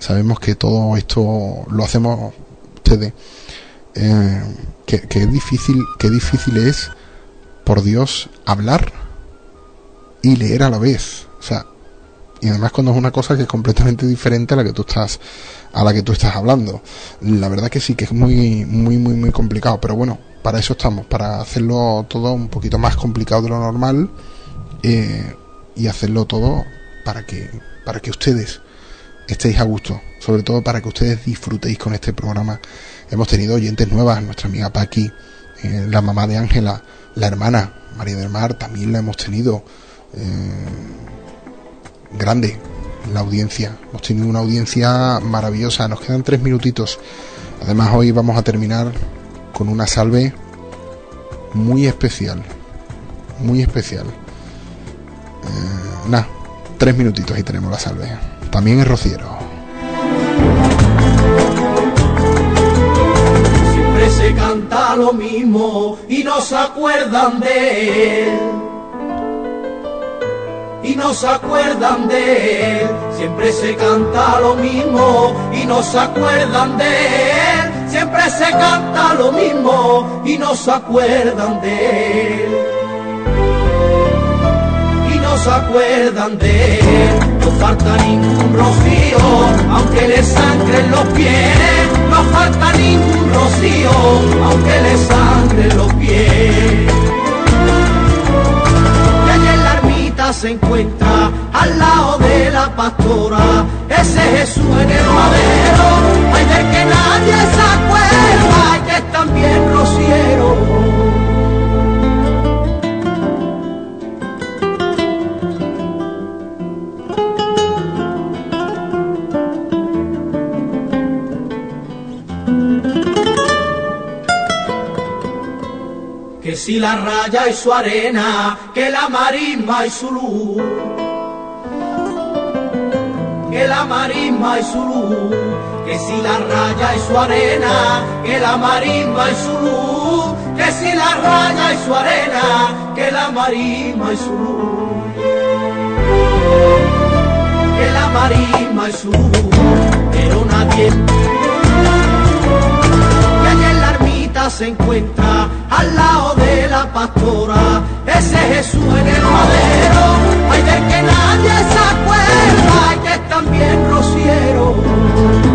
sabemos que todo esto lo hacemos ustedes. Eh, que, que difícil que difícil es por Dios hablar y leer a la vez. O sea y además cuando es una cosa que es completamente diferente a la que tú estás a la que tú estás hablando. La verdad que sí que es muy muy muy muy complicado pero bueno para eso estamos para hacerlo todo un poquito más complicado de lo normal eh, y hacerlo todo para que para que ustedes estéis a gusto, sobre todo para que ustedes disfrutéis con este programa. Hemos tenido oyentes nuevas, nuestra amiga Paqui, eh, la mamá de Ángela, la hermana María del Mar, también la hemos tenido eh, grande la audiencia. Hemos tenido una audiencia maravillosa. Nos quedan tres minutitos. Además hoy vamos a terminar con una salve muy especial. Muy especial. Eh, Nada, tres minutitos y tenemos la salve. También es rociero. Siempre se canta lo mismo y no se acuerdan de él. Y no se acuerdan de él. Siempre se canta lo mismo y no se acuerdan de él. Siempre se canta lo mismo y no se acuerdan de él. Y no se acuerdan de él. No falta ningún rocío, aunque le sangren los pies. No falta ningún rocío, aunque le sangren los pies. Y allí en la ermita se encuentra al lado de la pastora ese Jesús en el madero. Ay, del que nadie se acuerda que es también rociero. Si la raya y su arena, que la marisma y su luz. Que la marisma y su luz. Que si la raya y su arena, que la marisma y su luz. Que si la raya y su arena, que la marisma y su luz. Que la marisma y su luz. Pero nadie se encuentra al lado de la pastora ese Jesús en el madero. Ay del que nadie se acuerda que es también rociero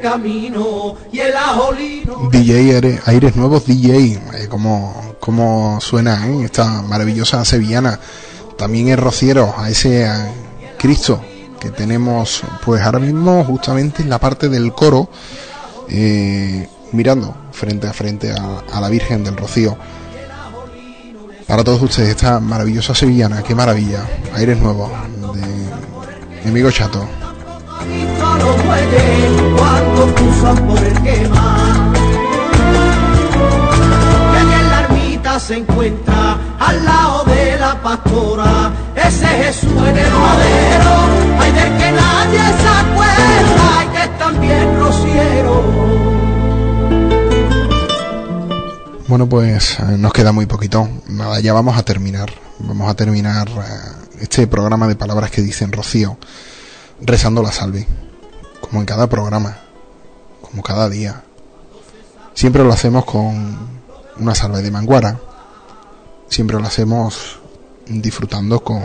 camino y el ajolino DJ Aire- Aires Nuevos DJ, eh, como, como suena ¿eh? esta maravillosa sevillana. También es rociero a ese Cristo que tenemos pues ahora mismo justamente en la parte del coro eh, mirando frente a frente a, la Virgen del Rocío. Para todos ustedes esta maravillosa sevillana, qué maravilla. Aires Nuevos de mi amigo Chato. Los muelles cuando cruzan por el quema. Allí en la ermita se encuentra al lado de la pastora ese Jesús en el madero. Ay, del que nadie se acuerda y que es también rociero. Bueno, pues eh, nos queda muy poquito. Nada, ya vamos a terminar. Vamos a terminar eh, este programa de palabras que dicen Rocío, rezando la salve, como en cada programa, como cada día. Siempre lo hacemos con una salve de manguara. Siempre lo hacemos disfrutando con,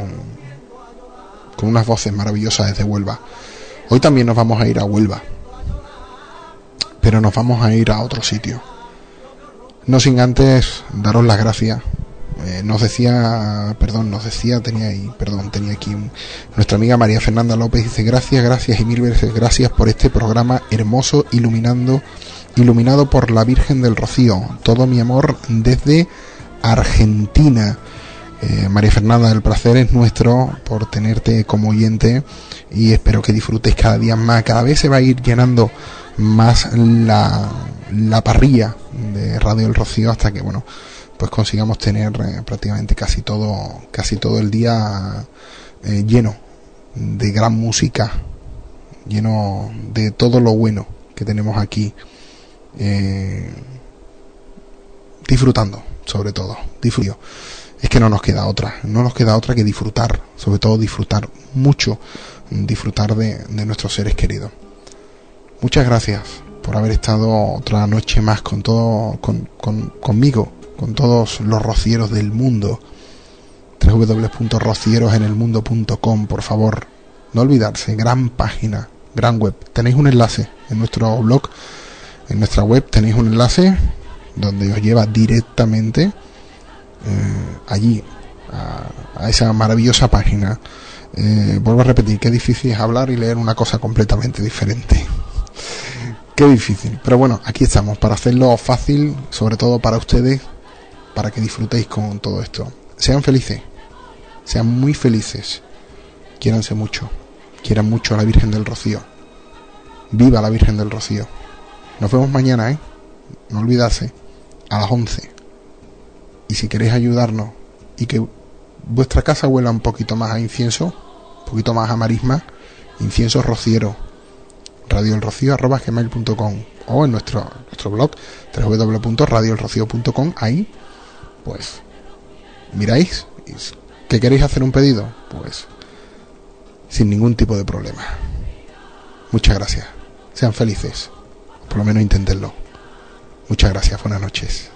con unas voces maravillosas desde Huelva. Hoy también nos vamos a ir a Huelva, pero nos vamos a ir a otro sitio. No sin antes daros las gracias. Eh, nos decía, perdón, nos decía, tenía ahí, perdón, tenía aquí un- nuestra amiga María Fernanda López dice gracias, gracias y mil veces gracias por este programa hermoso iluminando, iluminado por la Virgen del Rocío. Todo mi amor desde Argentina. Eh, María Fernanda, el placer es nuestro por tenerte como oyente y espero que disfrutes cada día más. Cada vez se va a ir llenando más la, la parrilla de Radio El Rocío hasta que, bueno, pues consigamos tener eh, prácticamente casi todo, casi todo el día eh, lleno de gran música, lleno de todo lo bueno que tenemos aquí, eh, disfrutando, sobre todo, disfruto. Es que no nos queda otra, no nos queda otra que disfrutar, sobre todo disfrutar mucho, disfrutar de, de nuestros seres queridos. Muchas gracias por haber estado otra noche más con todo, con, con- conmigo, con todos los rocieros del mundo. www.rocierosenelmundo.com, por favor. No olvidarse, gran página, gran web. Tenéis un enlace en nuestro blog, en nuestra web tenéis un enlace donde os lleva directamente eh, allí, a, esa maravillosa página. Eh, vuelvo a repetir, qué difícil es hablar y leer una cosa completamente diferente. [LAUGHS] qué difícil. Pero bueno, aquí estamos, para hacerlo fácil, sobre todo para ustedes, para que disfrutéis con todo esto. Sean felices, sean muy felices, quiéranse mucho, quieran mucho a la Virgen del Rocío. Viva la Virgen del Rocío. Nos vemos mañana, ¿eh? No olvidase, a las 11. Y si queréis ayudarnos y que vuestra casa huela un poquito más a incienso, un poquito más a marisma, incienso rociero, radioelrocío.com o en nuestro, nuestro blog www.radioelrocío.com, ahí pues miráis, que queréis hacer un pedido, pues sin ningún tipo de problema. Muchas gracias. Sean felices. Por lo menos inténtenlo. Muchas gracias. Buenas noches.